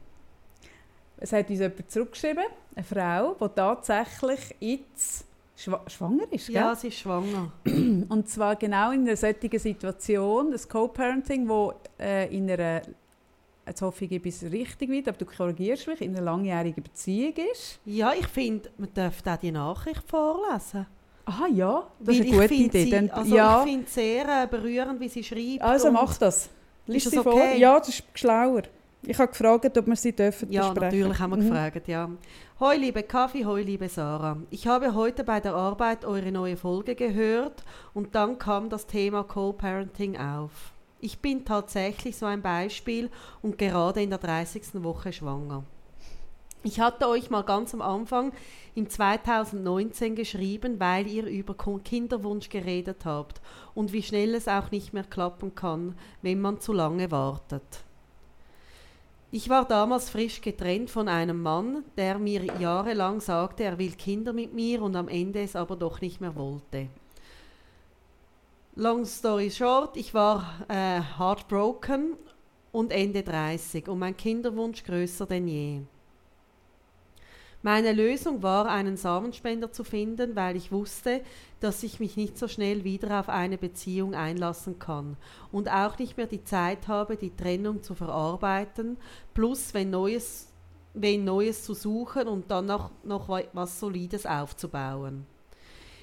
Es hat uns jemand zurückgeschrieben, eine Frau, die tatsächlich jetzt schwa schwanger ist. Gell? ja, sie ist schwanger. Und zwar genau in einer solchen Situation, das Co-Parenting, wo äh, in einer, jetzt hoffe ich, ich bin es richtig weit, aber du korrigierst mich, in einer langjährigen Beziehung ist. Ja, ich finde, man dürfte auch die Nachricht vorlesen. Ah ja, das ist Weil eine gute Idee. Sie, Dann, also ja, Ich finde es sehr äh, berührend, wie sie schreibt. also mach das. Lies das sie vor. okay? Ja, das ist schlauer. Ich habe gefragt, ob wir sie dürfen Ja, besprechen natürlich haben wir Mhm. gefragt, ja. Hoi, liebe Kaffee, hoi, liebe Sarah. Ich habe heute bei der Arbeit eure neue Folge gehört und dann kam das Thema Co-Parenting auf. Ich bin tatsächlich so ein Beispiel und gerade in der 30. Woche schwanger. Ich hatte euch mal ganz am Anfang im 2019 geschrieben, weil ihr über Kinderwunsch geredet habt und wie schnell es auch nicht mehr klappen kann, wenn man zu lange wartet. Ich war damals frisch getrennt von einem Mann, der mir jahrelang sagte, er will Kinder mit mir und am Ende es aber doch nicht mehr wollte. Long story short, ich war äh, heartbroken und Ende 30 und mein Kinderwunsch größer denn je. Meine Lösung war, einen Samenspender zu finden, weil ich wusste, dass ich mich nicht so schnell wieder auf eine Beziehung einlassen kann und auch nicht mehr die Zeit habe, die Trennung zu verarbeiten, plus wenn Neues, wenn Neues zu suchen und dann noch, noch wa- was Solides aufzubauen.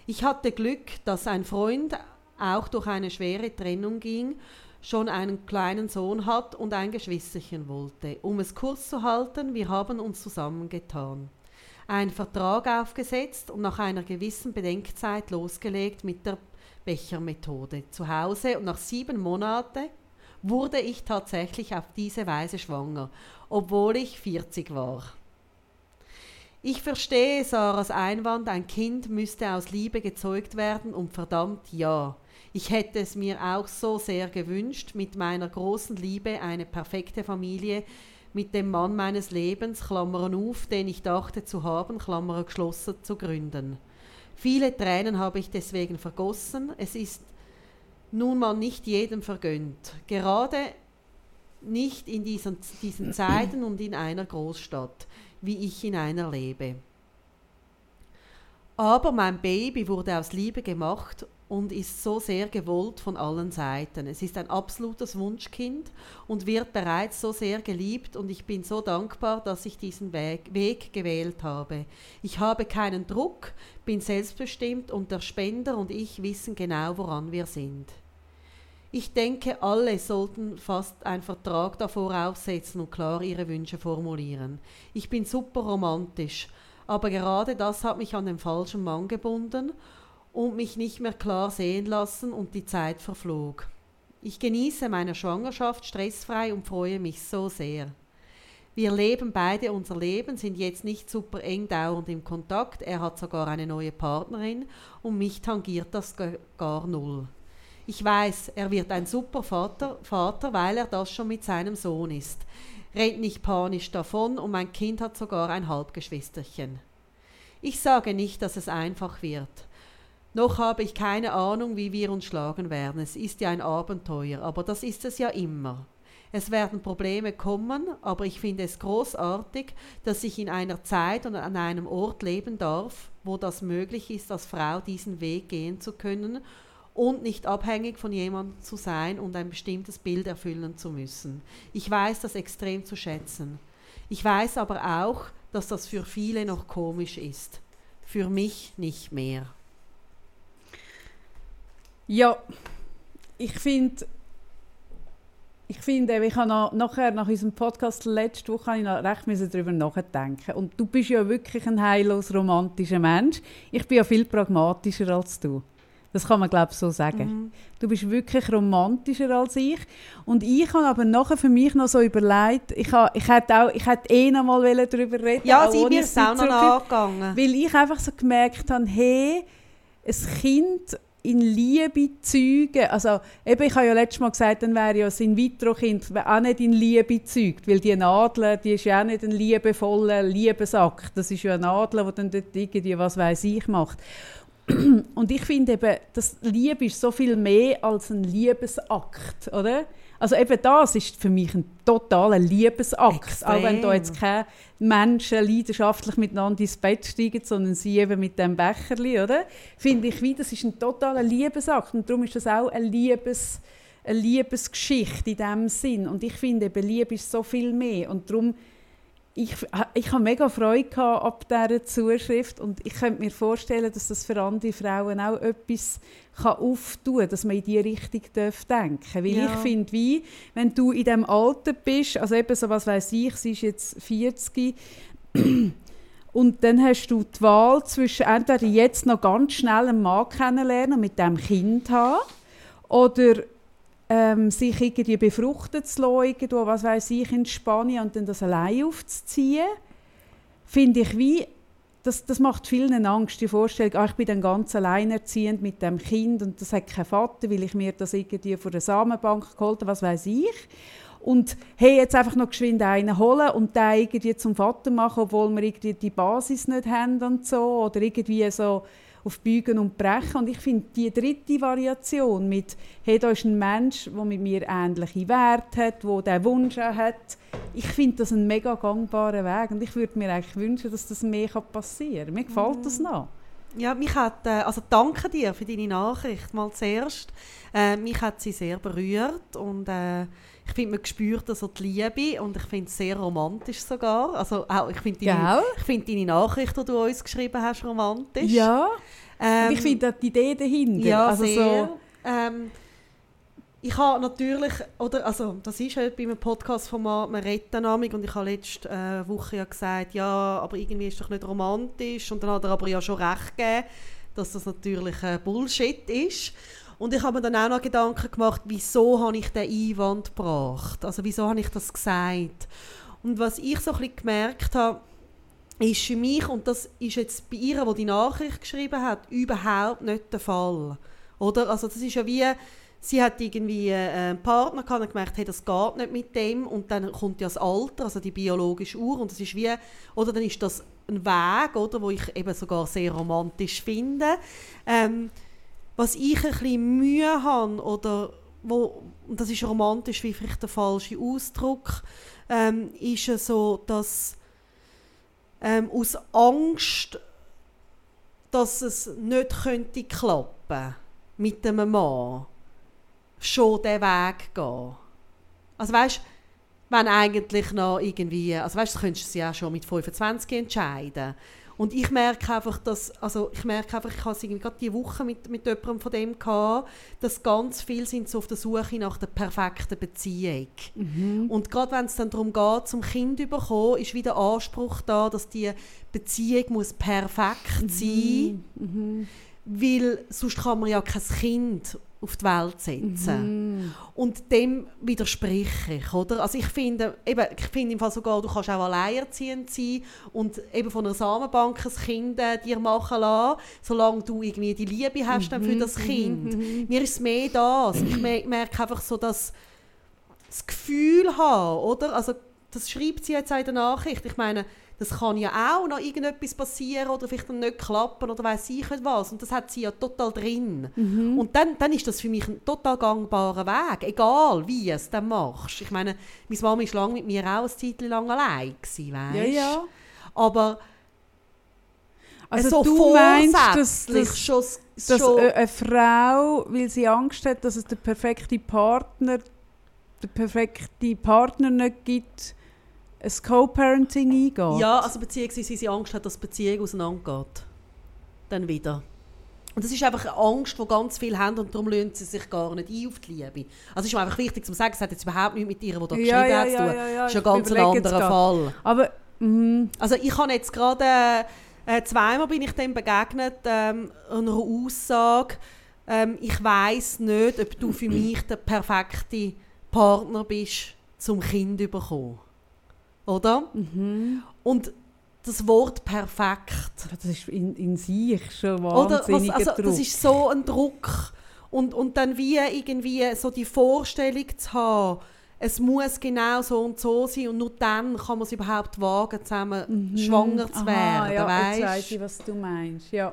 Ich hatte Glück, dass ein Freund auch durch eine schwere Trennung ging, schon einen kleinen Sohn hat und ein Geschwisterchen wollte. Um es kurz zu halten, wir haben uns zusammengetan einen Vertrag aufgesetzt und nach einer gewissen Bedenkzeit losgelegt mit der Bechermethode zu Hause und nach sieben Monaten wurde ich tatsächlich auf diese Weise schwanger, obwohl ich 40 war. Ich verstehe Sarahs Einwand, ein Kind müsste aus Liebe gezeugt werden und verdammt ja. Ich hätte es mir auch so sehr gewünscht, mit meiner großen Liebe eine perfekte Familie mit dem Mann meines Lebens, Klammern auf, den ich dachte zu haben, Klammern geschlossen, zu gründen. Viele Tränen habe ich deswegen vergossen. Es ist nun mal nicht jedem vergönnt. Gerade nicht in diesen, diesen Zeiten und in einer Großstadt, wie ich in einer lebe. Aber mein Baby wurde aus Liebe gemacht und ist so sehr gewollt von allen Seiten. Es ist ein absolutes Wunschkind und wird bereits so sehr geliebt und ich bin so dankbar, dass ich diesen Weg, Weg gewählt habe. Ich habe keinen Druck, bin selbstbestimmt und der Spender und ich wissen genau, woran wir sind. Ich denke, alle sollten fast einen Vertrag davor aufsetzen und klar ihre Wünsche formulieren. Ich bin super romantisch, aber gerade das hat mich an den falschen Mann gebunden und mich nicht mehr klar sehen lassen und die Zeit verflog. Ich genieße meine Schwangerschaft stressfrei und freue mich so sehr. Wir leben beide unser Leben, sind jetzt nicht super eng dauernd im Kontakt. Er hat sogar eine neue Partnerin und mich tangiert das gar null. Ich weiß, er wird ein super Vater, Vater, weil er das schon mit seinem Sohn ist. Rennt nicht panisch davon und mein Kind hat sogar ein Halbgeschwisterchen. Ich sage nicht, dass es einfach wird. Noch habe ich keine Ahnung, wie wir uns schlagen werden. Es ist ja ein Abenteuer, aber das ist es ja immer. Es werden Probleme kommen, aber ich finde es großartig, dass ich in einer Zeit und an einem Ort leben darf, wo das möglich ist, als Frau diesen Weg gehen zu können und nicht abhängig von jemandem zu sein und ein bestimmtes Bild erfüllen zu müssen. Ich weiß das extrem zu schätzen. Ich weiß aber auch, dass das für viele noch komisch ist. Für mich nicht mehr. Ja, ich finde, ich finde, ich habe noch, nachher nach unserem Podcast letzte Woche ich noch recht darüber nachdenken. Und du bist ja wirklich ein heillos romantischer Mensch. Ich bin ja viel pragmatischer als du. Das kann man glaube ich so sagen. Mhm. Du bist wirklich romantischer als ich. Und ich habe aber nachher für mich noch so überlegt, ich, habe, ich hätte auch, ich hätte eh noch mal darüber reden Ja, sie mir ist auch noch angegangen. Weil ich einfach so gemerkt habe, hey, ein Kind in Liebe zeugen. Also, eben, ich habe ja letztes Mal gesagt, dann wäre ja das In-vitro-Kind auch nicht in Liebe zeugt, weil die Nadel, die ist ja auch nicht ein liebevoller Liebesakt. Das ist ja eine Nadel, die dann dort irgendwie, was weiß ich, macht. <clears throat> Und ich finde eben, das Liebe ist so viel mehr als ein Liebesakt, oder? Also eben das ist für mich ein totaler Liebesakt. Extrem. Auch wenn da jetzt keine Menschen leidenschaftlich miteinander ins Bett steigen, sondern sie eben mit dem Becherli, oder? Finde ich, wie, das ist ein totaler Liebesakt. Und darum ist das auch eine, Liebes, eine Liebesgeschichte in diesem Sinn. Und ich finde eben, Liebe ist so viel mehr. Und darum ich, ich habe mega Freude ab dieser Zuschrift und ich könnte mir vorstellen, dass das für andere Frauen auch etwas kann auftun kann, dass man in diese Richtung darf denken Weil ja. ich finde, wie, wenn du in diesem Alter bist, also eben so, was weiß ich, sie ist jetzt 40 <clears throat> und dann hast du die Wahl zwischen entweder jetzt noch ganz schnell einen Mann kennenlernen und mit dem Kind haben oder ähm, sich irgendwie befruchten zu lassen, irgendwo, was weiß ich, in Spanien und dann das allein aufzuziehen, finde ich wie, das, das macht vielen Angst, die Vorstellung, ah, ich bin dann ganz alleinerziehend mit dem Kind und das hat keinen Vater, weil ich mir das irgendwie von der Samenbank geholt habe, was weiß ich. Und hey, jetzt einfach noch geschwind einen holen und den irgendwie zum Vater machen, obwohl wir irgendwie die Basis nicht haben und so. Oder irgendwie so auf Bügen und Brechen. Und ich finde die dritte Variation mit, hey, da ist ein Mensch, der mit mir ähnliche Werte hat, der diesen Wunsch hat, ich finde das ein mega gangbarer Weg. Und ich würde mir eigentlich wünschen, dass das mehr passieren kann. Mir gefällt mm. das mhm. noch. Ja, mich hat, äh, also danke dir für deine Nachricht mal zuerst. Äh, mich hat sie sehr berührt und äh, ich finde, man spürt also die Liebe und ich finde es sehr romantisch sogar. Also auch, ich finde deine, find deine Nachricht, die du uns geschrieben hast, romantisch. Ja, ähm, ich finde die Idee dahinter. Ja, also sehr. So, ähm, ich habe natürlich, oder, also das ist halt bei einem Podcast-Format, man redet dynamik und ich habe letzte äh, Woche ja gesagt, ja, aber irgendwie ist es doch nicht romantisch und dann hat er aber ja schon recht gegeben, dass das natürlich äh, Bullshit ist. Und ich habe mir dann auch noch Gedanken gemacht, wieso habe ich den Einwand gebracht? Also wieso habe ich das gesagt? Und was ich so ein bisschen gemerkt habe, ist für mich, und das ist jetzt bei ihr, die die Nachricht geschrieben hat, überhaupt nicht der Fall. Oder? Also das ist ja wie, sie hat irgendwie äh, einen Partner gehabt und gemerkt, hey, das geht nicht mit dem und dann kommt ja das Alter, also die biologische Uhr und das ist wie, oder dann ist das ein Weg, oder, wo ich eben sogar sehr romantisch finde. Ähm, was ich ein bisschen Mühe habe, oder wo, das ist romantisch wie vielleicht der falsche Ausdruck, ähm, ist es so, dass ähm, aus Angst, dass es nicht könnte klappen mit einem Mann, schon den Weg gehen. Also weißt, wenn eigentlich noch irgendwie, also weißt, das könntest du ja schon mit 25 entscheiden. Und ich merke einfach, dass, also ich merke einfach, ich hatte gerade diese Woche mit, mit jemandem von dem gehabt, dass ganz viele sind so auf der Suche nach der perfekten Beziehung. Mhm. Und gerade wenn es dann darum geht, zum Kind zu bekommen, ist wieder Anspruch da, dass die Beziehung muss perfekt mhm. sein mhm. weil sonst kann man ja kein Kind auf die Welt setzen. Mhm. Und dem widerspreche ich, oder? Also ich finde, eben, ich finde im Fall sogar, du kannst auch alleinerziehend sein und eben von einer Samenbank ein Kind äh, dir machen lassen, solange du irgendwie die Liebe hast dann für das Kind. Mir ist es mehr das. Ich me- merke einfach so, dass das Gefühl haben, oder? Also das schreibt sie jetzt in der Nachricht. Ich meine, das kann ja auch noch irgendetwas passieren oder vielleicht dann nicht klappen oder weiß ich nicht was. Und das hat sie ja total drin. Und dann, dann ist das für mich ein total gangbarer Weg, egal wie es dann machst. Ich meine, meine Mama war lange mit mir auch eine Zeit lang allein, gewesen, weißt? Ja, ja. Aber Also so du meinst, dass, dass, schon, dass schon äh, eine Frau, weil sie Angst hat, dass es der perfekte Partner, der perfekte Partner nicht gibt, ein Co-Parenting eingeht? Ja, also beziehungsweise sie Angst hat, dass die Beziehung auseinandergeht. Dann wieder. Und das ist einfach eine Angst, die ganz viele haben und darum lösen sie sich gar nicht ein auf die Liebe. Also es ist mir einfach wichtig zu sagen, es hat jetzt überhaupt nichts mit ihr, die da geschrieben Ja, ja, hat, zu tun. ja, ja, Das ist ein ganz anderer. Fall. Aber, mhm. Also ich habe jetzt gerade, äh, zweimal bin ich dem begegnet, ähm, einer Aussage, ähm, ich weiß nicht, ob du für mich der perfekte Partner bist, zum Kind zu bekommen. Oder? Mhm. Und das Wort perfekt, Das ist in, in sich schon oder? Was, wahnsinniger also, das ist so ein Druck. Und, und dann wie irgendwie so die Vorstellung zu haben, es muss genau so und so sein und nur dann kann man es überhaupt wagen, zusammen schwanger zu Mhm. Aha, werden, ja, jetzt weißt? weiss ich, was du meinst. Ja.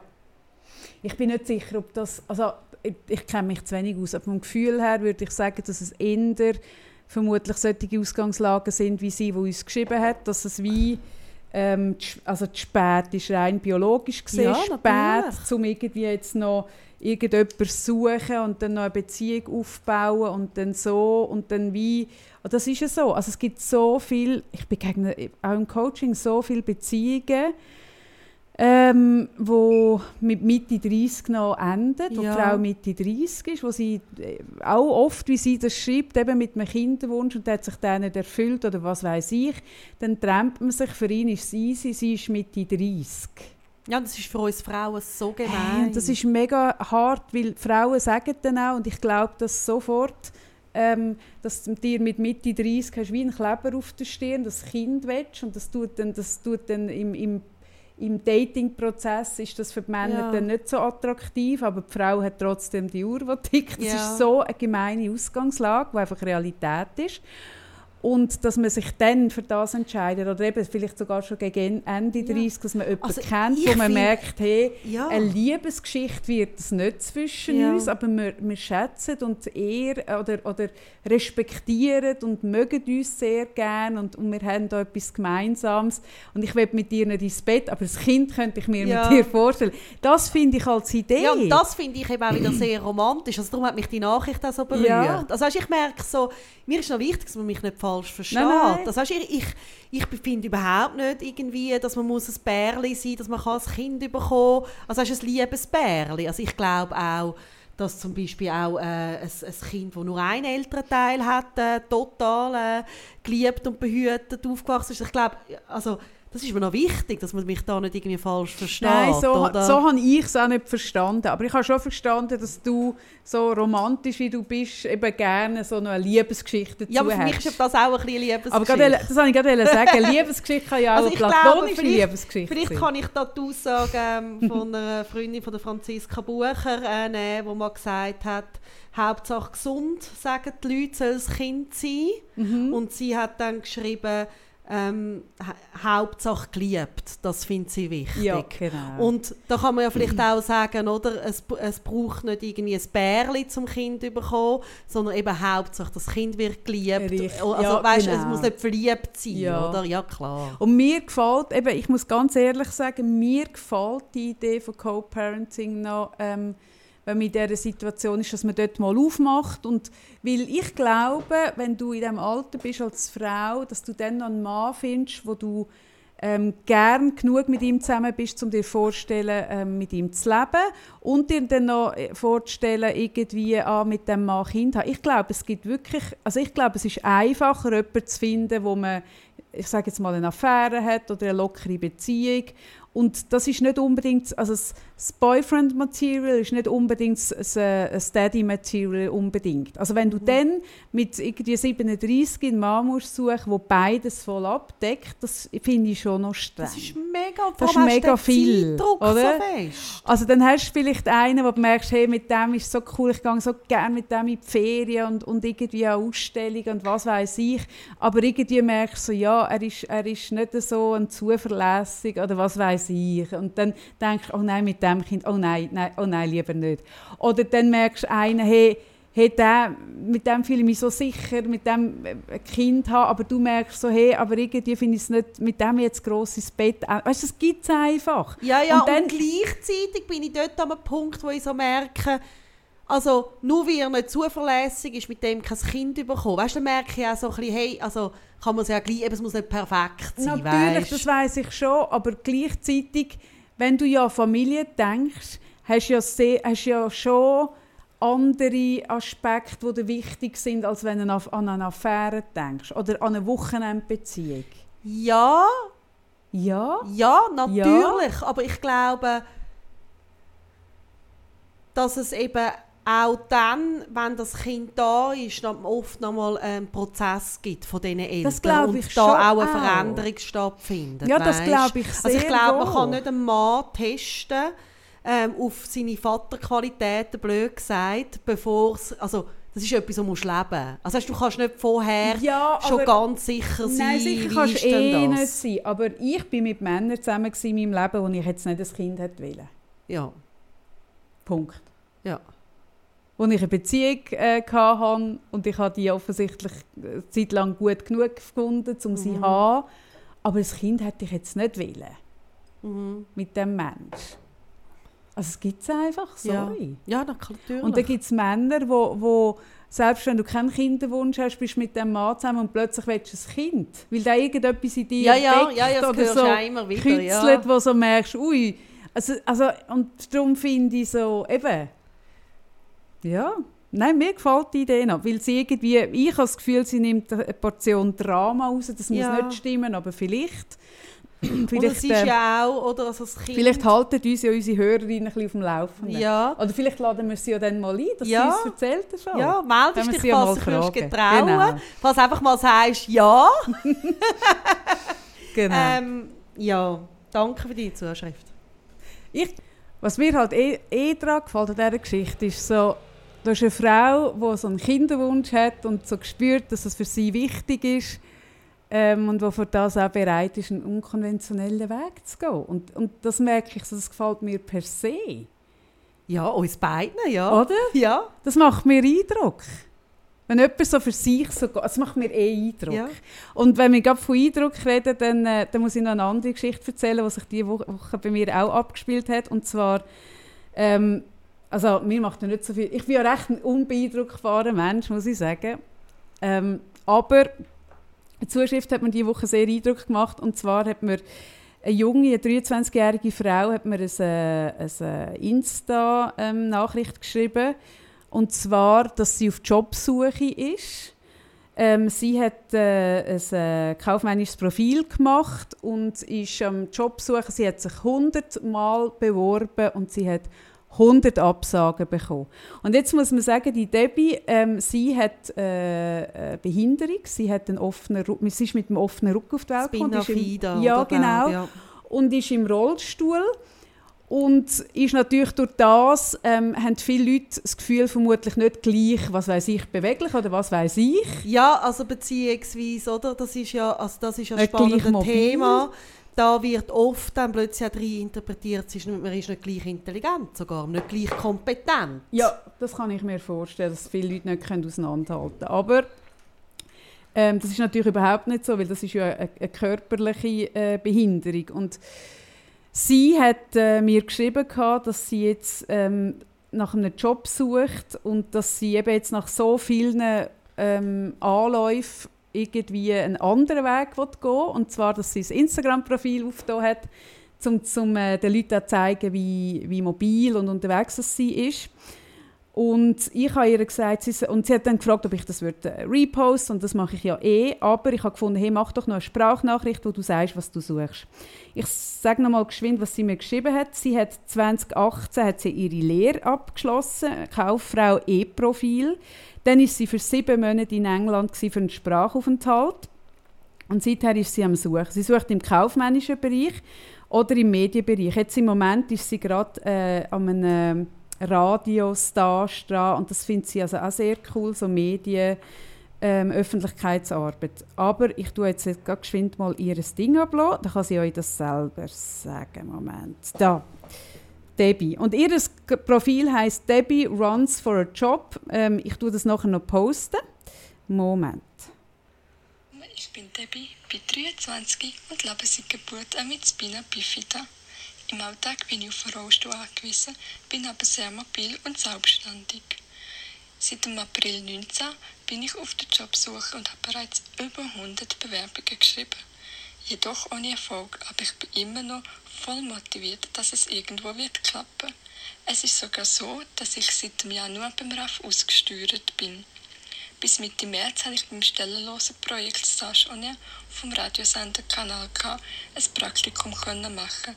Ich bin nicht sicher, ob das... Also, ich, ich kenne mich zu wenig aus, aber vom Gefühl her würde ich sagen, dass es eher vermutlich solche Ausgangslagen sind, wie sie, die uns geschrieben hat, dass es wie... Ähm, also spät ist rein biologisch gesehen, Ja, spät, um irgendwie jetzt noch irgendjemanden suchen und dann noch eine Beziehung aufbauen und dann so und dann wie, und das ist ja so, also es gibt so viel, ich begegne auch im Coaching so viele Beziehungen, ähm, wo mit Mitte 30 noch endet, wo Ja. die Frau Mitte 30 ist, wo sie äh, auch oft, wie sie das schreibt, eben mit einem Kinderwunsch und hat sich der nicht erfüllt oder was weiß ich, dann trennt man sich, für ihn ist es easy, sie ist Mitte 30. Ja, das ist für uns Frauen so Hey, gemein. und das ist mega hart, weil Frauen sagen dann auch, und ich glaube das sofort, ähm, dass du dir mit Mitte 30 hast wie ein Kleber auf der Stirn, das Kind willst, und das tut dann, das tut dann im, im, im Dating-Prozess ist das für die Männer Ja. dann nicht so attraktiv, aber die Frau hat trotzdem die Uhr, die tickt. Das Ja. ist so eine gemeine Ausgangslage, die einfach Realität ist. Und dass man sich dann für das entscheidet, oder eben vielleicht sogar schon gegen Ende 30, dass man jemanden Also kennt, wo man find- merkt, hey, ja. eine Liebesgeschichte wird es nicht zwischen Ja. uns, aber wir, wir schätzen und ehren oder, oder respektieren und mögen uns sehr gerne und, und wir haben da etwas Gemeinsames und ich will mit dir nicht ins Bett, aber das Kind könnte ich mir Ja. mit dir vorstellen. Das finde ich als Idee. Ja, und das finde ich eben auch wieder sehr romantisch. Also darum hat mich die Nachricht auch so berührt. Ja. Also weißt, ich merke so, mir ist noch wichtig, dass man mich nicht falsch versteht. Nein, nein. Also, weißt, ich, ich, ich finde überhaupt nicht irgendwie, dass man muss ein Bärli sein dass man ein Kind bekommen kann. Also weißt, ein liebes Bärli. Also ich glaube auch, dass zum Beispiel auch äh, ein, ein Kind, das nur einen Elternteil hat, äh, total äh, geliebt und behütet aufgewachsen ist. Ich glaube, also das ist mir noch wichtig, dass man mich da nicht irgendwie falsch versteht. Nein, so, oder? so habe ich es auch nicht verstanden. Aber ich habe schon verstanden, dass du so romantisch wie du bist, eben gerne so eine Liebesgeschichte dazu Ja, aber für mich ist das auch ein bisschen Liebesgeschichte. aber gerade, das wollte ich gerade sagen. <laughs> Liebesgeschichte kann ja auch Also eine ich glaube, platonische vielleicht- Liebesgeschichte Vielleicht kann ich da die Aussage ähm, von einer Freundin von der Franziska Bucher äh, nehmen, die mal gesagt hat, Hauptsache gesund, sagen die Leute, soll das Kind sein. Mhm. Und sie hat dann geschrieben, ähm, ha Hauptsache geliebt. Das findet sie wichtig. Ja, genau. Und da kann man ja vielleicht <clears throat> auch sagen, oder, es, es braucht nicht irgendwie ein Bärli zum Kind zu bekommen, sondern eben Hauptsache, das Kind wird geliebt. Richtig. Also, Ja, weißt, es genau. muss nicht verliebt sein, Ja. oder? Ja, klar. Und mir gefällt, eben, ich muss ganz ehrlich sagen, mir gefällt die Idee von Co-Parenting noch, ähm, wenn man in dieser Situation ist, dass man dort mal aufmacht. Und weil ich glaube, wenn du in diesem Alter bist als Frau, dass du dann noch einen Mann findest, wo du ähm, gern genug mit ihm zusammen bist, um dir vorstellen, ähm, mit ihm zu leben und dir dann noch äh, vorzustellen, irgendwie ah, mit dem Mann Kind haben. Ich glaube, es gibt wirklich, also ich glaube, es ist einfacher, jemanden zu finden, wo man ich sage jetzt mal eine Affäre hat oder eine lockere Beziehung Und das ist nicht unbedingt, also das Boyfriend-Material ist nicht unbedingt das, das Daddy-Material unbedingt. Also wenn du mhm. dann mit irgendwie 37 einen Mann musst suchen, der beides voll abdeckt, das finde ich schon noch streng. Das ist mega, das ist mega viel. Oder? So also dann hast du vielleicht einen, wo du merkst, hey, mit dem ist so cool, ich gehe so gerne mit dem in die Ferien und, und irgendwie an Ausstellungen und was weiß ich. Aber irgendwie merkst du so, ja, er ist, er ist nicht so ein zuverlässig oder was weiß ich. Und dann denkst du, oh nein, mit dem Kind, oh nein, nein, oh nein, lieber nicht. Oder dann merkst du einen, hey, hey, der, mit dem fühle ich mich so sicher, mit dem ein äh, Kind haben, aber du merkst so, hey, aber irgendwie finde ich es nicht, mit dem jetzt gross ins Bett, weißt du, das gibt es einfach. Ja, ja, und, dann, und gleichzeitig bin ich dort an einem Punkt, wo ich so merke, also nur weil er nicht zuverlässig ist, mit dem kein Kind bekommen. Weißt du, dann merke ich auch so ein bisschen, hey, also kann man es ja gleich, eben, es muss nicht perfekt sein, Natürlich, weißt? das weiß ich schon, aber gleichzeitig, wenn du ja an Familie denkst, hast du ja, sehr, hast ja schon andere Aspekte, die dir wichtig sind, als wenn du an eine Affäre denkst oder an eine Wochenendbeziehung. Ja. Ja? Ja, natürlich. Ja. Aber ich glaube, dass es eben auch dann, wenn das Kind da ist, noch oft noch mal einen Prozess gibt von diesen Eltern das und ich da auch eine Veränderung auch. stattfindet. Ja, das glaube ich sehr Also ich glaube, man kann nicht einen Mann testen ähm, auf seine Vaterqualitäten, blöd gesagt, bevor also das ist etwas, das musst leben Also heißt, du kannst nicht vorher ja, schon ganz sicher sein, Nein, sicher kannst du eh das? nicht sein. Aber ich bin mit Männern zusammen in meinem Leben, wo ich jetzt nicht ein Kind hätte wollen. Ja. Punkt. Ja. Wo ich eine Beziehung äh, hatte und ich habe die offensichtlich eine äh, Zeit lang gut genug gefunden, um mhm. sie zu haben. Aber das Kind hätte ich jetzt nicht wollen. Mhm. Mit dem Mensch. Also es gibt es einfach, sorry. Ja, ja natürlich. Und dann gibt es Männer, wo, wo selbst wenn du keinen Kinderwunsch hast, bist du mit dem Mann zusammen und plötzlich willst du ein Kind. Weil da irgendetwas in dir ja, ja, ja, ja, oder so immer wieder, kützelt, ja. wo so merkst, ui. Also, also, und darum finde ich so, eben, ja, nein, mir gefällt die Idee noch, weil sie irgendwie, ich habe das Gefühl, sie nimmt eine Portion Drama raus, das muss nicht stimmen, aber vielleicht. <clears throat> vielleicht oder es ist äh, ja auch, oder also das Kind... Vielleicht halten uns ja unsere Hörerinnen ein bisschen auf dem Laufenden. Ja. Oder vielleicht laden wir sie ja dann mal ein, dass ja. sie uns erzählt schon. Ja, meldest dich, falls du dich getrauen genau. Falls einfach mal sagst, ja. <laughs> genau. Ähm, ja, danke für deine Zuschrift. Ich, was mir halt eh, eh daran gefällt an dieser Geschichte, ist so, da ist eine Frau, die so einen Kinderwunsch hat und so spürt, dass es für sie wichtig ist ähm, und die für das auch bereit ist, einen unkonventionellen Weg zu gehen. Und, und das merke ich, das gefällt mir per se. Ja, uns beiden, ja. Oder? Ja. Das macht mir Eindruck. Wenn jemand so für sich so geht, das macht mir eh Eindruck. Ja. Und wenn wir gerade von Eindruck reden, dann, äh, dann muss ich noch eine andere Geschichte erzählen, die sich diese Woche bei mir auch abgespielt hat. Und zwar, ähm, also mir macht nicht so viel, ich bin ja recht ein unbeeindruckbarer Mensch, muss ich sagen. Ähm, aber die Zuschrift hat mir diese Woche sehr Eindruck gemacht. Und zwar hat mir eine junge, eine 23-jährige Frau hat mir eine, äh, eine Insta-Nachricht ähm, geschrieben. Und zwar, dass sie auf Jobsuche ist. Ähm, sie hat äh, ein äh, kaufmännisches Profil gemacht und ist am Jobsuche. Sie hat sich 100 Mal beworben und sie hat 100 Absagen bekommen. Und jetzt muss man sagen, die Debbie, ähm, sie hat äh, eine Behinderung, sie, hat einen offenen, sie ist mit einem offenen Rücken auf die Welt gekommen. Ja, genau. ja. Und ist im Rollstuhl. Und ist natürlich durch das, ähm, haben viele Leute das Gefühl vermutlich nicht gleich, was weiß ich, beweglich oder was weiß ich. Ja, also beziehungsweise, oder? Das ist ja, also das ist ja ein spannendes Thema da wird oft dann plötzlich auch interpretiert, man ist nicht gleich intelligent, sogar nicht gleich kompetent. Ja, das kann ich mir vorstellen, dass viele Leute nicht auseinanderhalten können. Aber ähm, das ist natürlich überhaupt nicht so, weil das ist ja eine, eine körperliche äh, Behinderung. Und sie hat äh, mir geschrieben, gehabt, dass sie jetzt ähm, nach einem Job sucht und dass sie eben jetzt nach so vielen ähm, Anläufen irgendwie einen anderen Weg gehen will. Und zwar, dass sie ein Instagram-Profil aufgetan hat, um, um äh, den Leuten zu zeigen, wie, wie mobil und unterwegs sie ist. Und ich habe ihr gesagt, sie, und sie hat dann gefragt, ob ich das würde äh, reposten und das mache ich ja eh, aber ich habe gefunden, hey, mach doch noch eine Sprachnachricht, wo du sagst, was du suchst. Ich sage noch mal geschwind, was sie mir geschrieben hat. Sie hat 2018 hat sie ihre Lehre abgeschlossen, Kauffrau E-Profil. Dann ist sie für sieben Monate in England für einen Sprachaufenthalt. Und seither ist sie am Suchen. Sie sucht im kaufmännischen Bereich oder im Medienbereich. Jetzt im Moment ist sie gerade äh, an einem Radiostar dran und das findet sie also auch sehr cool, so Medien, ähm, Öffentlichkeitsarbeit. Aber ich tue jetzt gerade geschwind mal ihr Ding ablassen, dann kann sie euch das selber sagen. Moment. Da. Debbie. Und ihr Profil heißt Debbie Runs for a Job. Ähm, ich tue das nachher noch posten. Moment. Ich bin Debbie, bin 23 und lebe seit Geburt mit Spina Bifida. Im Alltag bin ich auf Rollstuhl angewiesen, bin aber sehr mobil und selbstständig. Seit dem April 2019 bin ich auf der Jobsuche und habe bereits über 100 Bewerbungen geschrieben. Jedoch ohne Erfolg, aber ich bin immer noch voll motiviert, dass es irgendwo wird klappen. Es ist sogar so, dass ich seit dem Januar beim RAF ausgesteuert bin. Bis Mitte März habe ich beim stellenlosen Projekt Stage vom Radiosender Kanal K ein Praktikum machen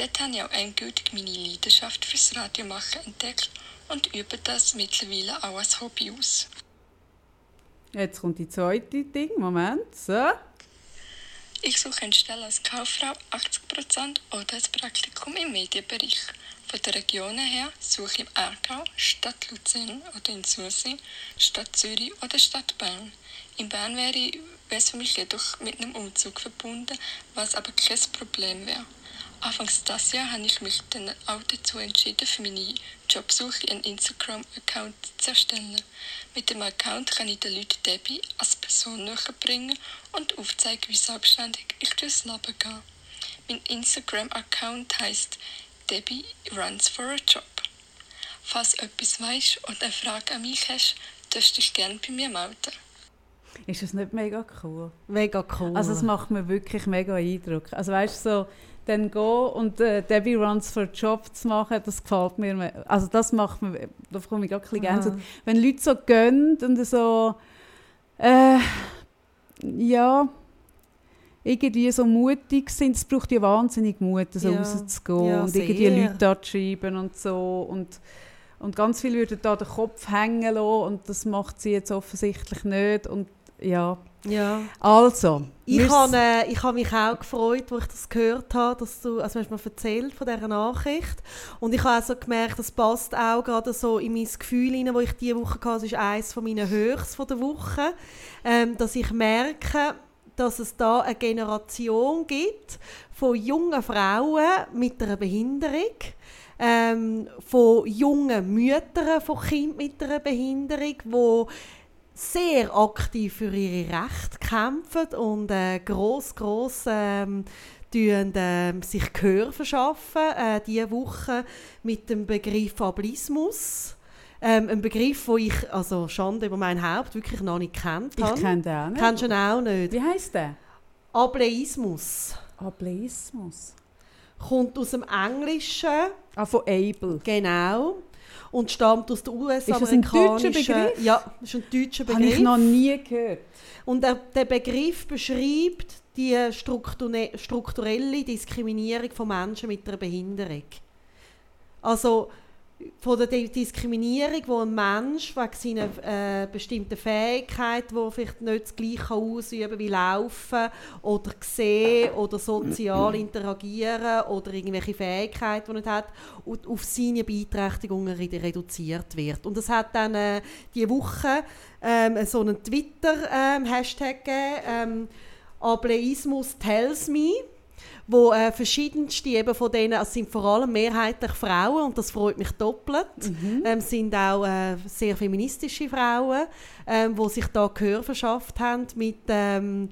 Dort habe ich auch endgültig meine Leidenschaft fürs Radiomachen entdeckt und übe das mittlerweile auch als Hobby aus. Jetzt kommt die zweite Ding. Moment. So. Ich suche eine Stelle als Kauffrau 80% oder als Praktikum im Medienbereich. Von den Regionen her suche ich im Aargau, Stadt Luzern oder in Sursee, Stadt Zürich oder Stadt Bern. In Bern wäre es für mich jedoch mit einem Umzug verbunden, was aber kein Problem wäre. Anfangs dieses Jahr habe ich mich dann auch dazu entschieden, für meine Jobsuche einen Instagram-Account zu erstellen. Mit dem Account kann ich den Leuten Debbie als Person näher bringen und aufzeigen, wie selbstständig ich durchs Leben gehe. Mein Instagram-Account heißt Debbie Runs for a Job. Falls du etwas weißt oder eine Frage an mich hast, darfst du dich gerne bei mir melden. Ist das nicht mega cool? Mega cool. Also es macht mir wirklich mega Eindruck. Also weißt du, so dann gehen und äh, Debbie Runs for a Job zu machen, das gefällt mir. Also das macht mir, da bekomme ich auch ein bisschen Wenn Leute so gehen und so, äh, ja, irgendwie so mutig sind, es braucht ja wahnsinnig Mut, so ja. rauszugehen ja, und irgendwie Leute anzuschreiben und so und und ganz viele würden da den Kopf hängen lassen und das macht sie jetzt offensichtlich nicht und ja, ja. Also. Ich habe äh, hab mich auch gefreut, als ich das gehört habe, dass du, also hast mir erzählt von dieser Nachricht. Und ich habe also gemerkt, das passt auch gerade so in mein Gefühl hinein, das ich diese Woche hatte. Das ist eines meiner Höchst von der Woche. Ähm, dass ich merke, dass es da eine Generation gibt von jungen Frauen mit einer Behinderung, ähm, von jungen Müttern von Kindern mit einer Behinderung, die sehr aktiv für ihre Rechte kämpfen und äh, gross, gross ähm, tun, äh, sich Gehör verschaffen. Äh, diese Woche mit dem Begriff Ableismus. Ähm, ein Begriff, den ich, also Schande über mein Haupt, wirklich noch nicht kennt habe. Ich kenne den auch nicht. Kennst du ihn auch nicht? Wie heisst der? Ableismus. Ableismus. Kommt aus dem Englischen. Ah, von Able. Genau und stammt aus der US-amerikanischen... Ist das ein deutscher Begriff? Ja, das ist ein deutscher Begriff. Habe ich noch nie gehört. Und der, der Begriff beschreibt die strukturelle Diskriminierung von Menschen mit einer Behinderung. Also von der Diskriminierung, wo ein Mensch wegen seiner äh, bestimmten Fähigkeit, wo vielleicht nicht das Gleiche ausüben wie Laufen oder sehen oder sozial <clears throat> interagieren oder irgendwelche Fähigkeiten, die er nicht hat, und auf seine Beeinträchtigungen reduziert wird. Und es hat dann äh, diese Woche ähm, so einen Twitter-Hashtag ähm, gegeben, ähm, Ableismus tells me wo äh, verschiedenste eben von denen, es sind vor allem mehrheitlich Frauen und das freut mich doppelt, mhm. ähm, sind auch äh, sehr feministische Frauen, ähm, wo sich da Gehör verschafft haben mit ähm,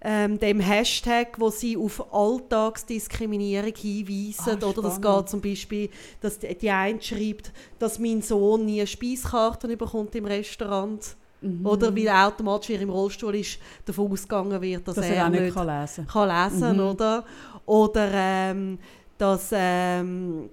ähm, dem Hashtag, wo sie auf Alltagsdiskriminierung hinweisen. Ah, Oder das geht zum Beispiel, dass die, die eine schreibt, dass mein Sohn nie Speiskarten bekommt im Restaurant. Mhm. Oder weil automatisch, wie im Rollstuhl ist, davon ausgegangen wird, dass, dass er, er nicht kann lesen kann. Lesen, mhm. oder? Oder ähm, dass, ähm,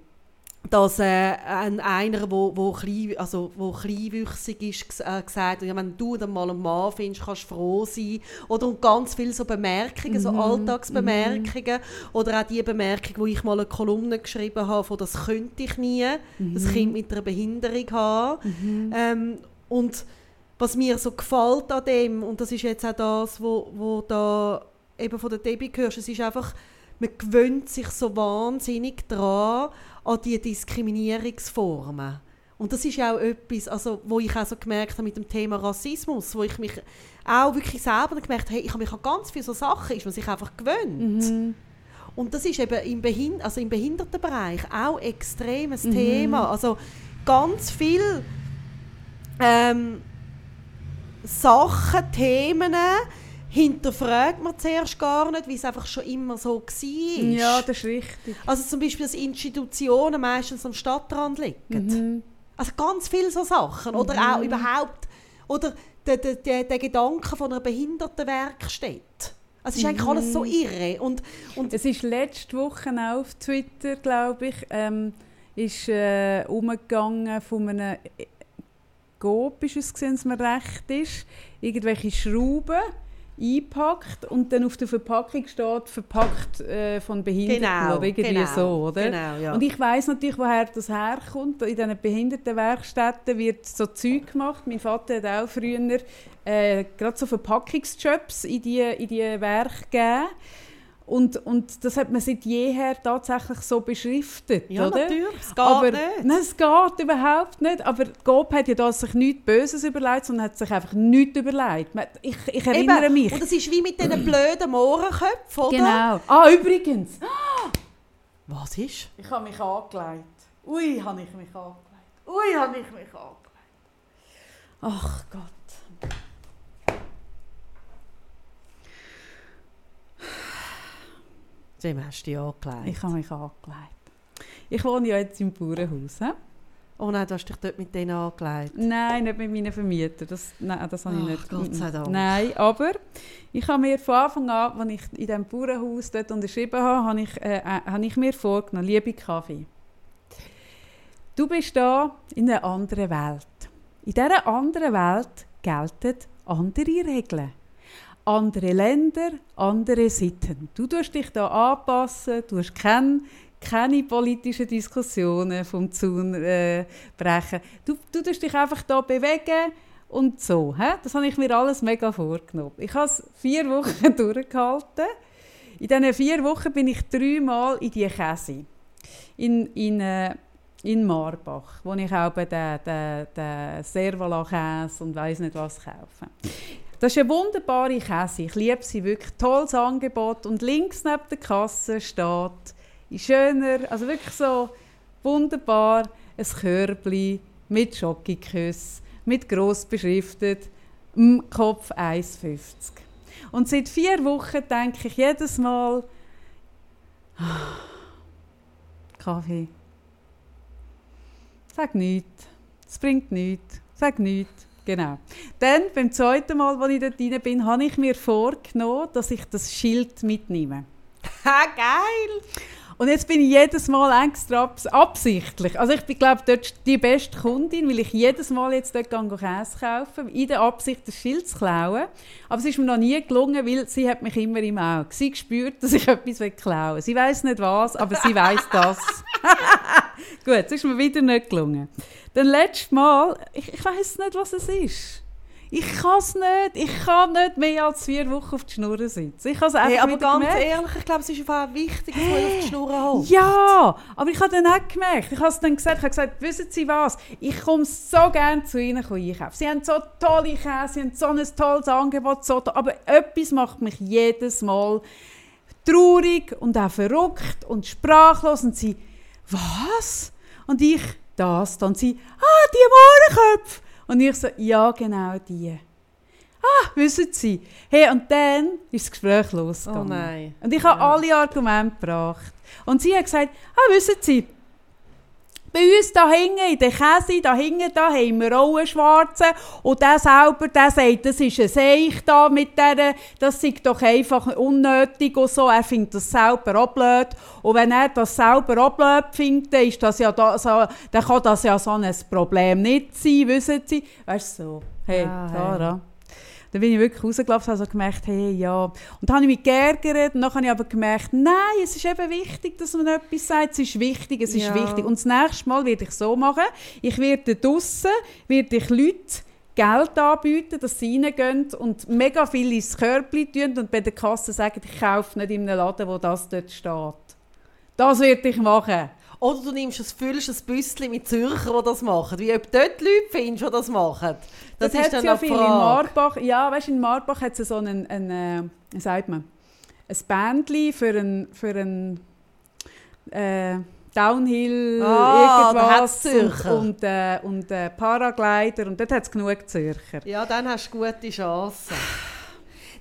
dass äh, ein, einer, wo, wo, klein, also, wo kleinwüchsig ist, äh, gesagt hat, ja, wenn du dann mal einen Mann findest, kannst du froh sein. Oder und ganz viele so Bemerkungen, so Alltagsbemerkungen. Oder auch die Bemerkung, wo ich mal eine Kolumne geschrieben habe, von «Das könnte ich nie, das Kind mit einer Behinderung haben». Ähm, und was mir so gefällt an dem, und das ist jetzt auch das, wo, wo da eben von der Debbie hörst, es ist einfach, man gewöhnt sich so wahnsinnig daran, an die Diskriminierungsformen. Und das ist auch etwas, also, wo ich auch so gemerkt habe mit dem Thema Rassismus, wo ich mich auch wirklich selber gemerkt habe, hey, ich habe mich an ganz viele so Sachen, ist man sich einfach gewöhnt. Und das ist eben im, Behind also im Behindertenbereich auch extremes Thema. Also ganz viel ähm, Sachen, Themen hinterfragt man zuerst gar nicht, weil es einfach schon immer so war. Ja, das ist richtig. Also zum Beispiel, dass Institutionen meistens am Stadtrand liegen. Also ganz viele so Sachen. Oder auch überhaupt, oder der, der, der, der Gedanke von einer Behindertenwerkstatt. Also es ist eigentlich alles so irre. Und, und Es ist letzte Woche auch auf Twitter, glaube ich, ähm, ist äh, umgegangen von einem Coop, ist es gesehen, mir recht ist, irgendwelche Schrauben eingepackt und dann auf der Verpackung steht verpackt äh, von Behinderten Genau, oder irgendwie genau, so, oder? genau, ja. Und ich weiß natürlich, woher das herkommt. In diesen Behindertenwerkstätten wird so Zeug gemacht. Mein Vater hat auch früher äh, gerade so Verpackungsjobs in die, in die Werke gegeben. Und, und das hat man seit jeher tatsächlich so beschriftet, Ja, oder? natürlich, es geht aber, nicht. Nein, es geht überhaupt nicht. Aber Gob hat ja da sich nichts Böses überlegt, sondern hat sich einfach nichts überlegt. Ich, ich erinnere Eben, mich. Und das ist wie mit diesen blöden Mohrenköpfen, oder? Genau. Ah, übrigens. Was ist? Ich habe mich angelegt. Ui, habe ich mich angelegt. Ui, habe ich mich angelegt. Ach Gott. Wem hast du dich angelegt? Ich habe mich angelegt. Ich wohne ja jetzt im Bauernhaus. He? Oh nein, du hast dich dort mit denen angelegt. Nein, nicht mit meinen Vermietern. Das, nein, das habe ich Ach, nicht. Gott sei Dank. Nein, aber ich habe mir von Anfang an, als ich in diesem Bauernhaus dort unterschrieben habe, habe ich, äh, äh, habe ich mir vorgenommen, liebe Kaffee, du bist da in einer anderen Welt. In dieser anderen Welt gelten andere Regeln. Andere Länder, andere Sitten. Du tust dich da anpassen, du hast keine, keine politischen Diskussionen vom Zaun äh, brechen. Du, du tust dich einfach da bewegen und so. He? Das habe ich mir alles mega vorgenommen. Ich habe es vier Wochen <laughs> durchgehalten. In diesen vier Wochen bin ich dreimal in die Käse. In, in, äh, in Marbach, wo ich auch den, den, den Servola-Käse und weiss nicht was kaufe. Das ist eine wunderbare Käse. Ich liebe sie wirklich. Tolles Angebot. Und links neben der Kasse steht in schöner, also wirklich so wunderbar, ein Körbli mit Schokoküsse, mit gross beschriftet, im Kopf 1,50. Und seit vier Wochen denke ich jedes Mal, <sighs> Kaffee. Sag nichts. Es bringt nichts. Sag nichts. Genau. Dann, beim zweiten Mal, als ich dort rein bin, habe ich mir vorgenommen, dass ich das Schild mitnehme. Ha, <laughs> geil! Und jetzt bin ich jedes Mal extra abs absichtlich. Also ich bin, glaube dort die beste Kundin, weil ich jedes Mal jetzt dort Käse kaufen, in der Absicht, das Schild zu klauen. Aber es ist mir noch nie gelungen, weil sie hat mich immer im Auge. Sie spürt, dass ich <laughs> etwas klauen will. Sie weiß nicht was, aber sie weiß das. <laughs> Gut, es ist mir wieder nicht gelungen. Dann letztes Mal, ich, ich weiß nicht, was es ist. Ich kann es nicht. Ich kann nicht mehr als vier Wochen auf die Schnur sitzen. Ich einfach Hey, aber ganz gemerkt. ehrlich, ich glaube, es ist einfach wichtig, dass man auf die Schnur holt. Ja, aber ich habe dann auch gemerkt, ich habe es dann gesagt, ich habe gesagt, wissen Sie was, ich komme so gerne zu Ihnen einkaufen. Sie haben so tolle Käse, Sie haben so ein tolles Angebot, so to aber etwas macht mich jedes Mal traurig und auch verrückt und sprachlos und Sie, was? Und ich, das, dann Sie, ah, die Mohrenköpfe. Und ich so, ja, genau die. Ah, wissen Sie. Hey, und dann ist das Gespräch losgegangen. Oh nein. Und ich habe Ja. alle Argumente gebracht. Und sie hat gesagt, ah, wissen Sie, Bei uns da hinten, in der Käse, da hinten, da haben wir auch einen Schwarzen. Und der selber, der sagt, das ist ein Seich da mit der, das ist doch einfach unnötig und so. Er findet das selber auch blöd. Und wenn er das selber auch blöd findet, dann, ist das ja da, so, dann kann das ja so ein Problem nicht sein, wissen Sie. Weißt du, so. Hey, Ja, hey. Dann bin ich wirklich rausgelaufen und habe so gemerkt, hey, ja. Und dann habe ich mich geärgert und dann habe ich aber gemerkt, nein, es ist eben wichtig, dass man etwas sagt. Es ist wichtig, es ist Ja. wichtig. Und das nächste Mal werde ich so machen, ich werde draussen, werde ich Leute Geld anbieten, dass sie reingehen und mega viel ins Körbchen tun und bei der Kasse sagen, ich kaufe nicht in einem Laden, wo das dort steht. Das werde ich machen. Oder du nimmst ein, füllst ein Büsschen mit Zürcher, die das machen. Wie ob du dort Leute findest, die das machen. Das, ist hat dann ja viel in. Marbach. Ja, weißt du, in Marbach hat es so einen, einen äh, sagt man, ein Bändchen für einen, für einen äh, Downhill, Ah, irgendwas und, und, äh, und äh, Paraglider und dort hat es genug Zürcher. Ja, dann hast du gute Chancen.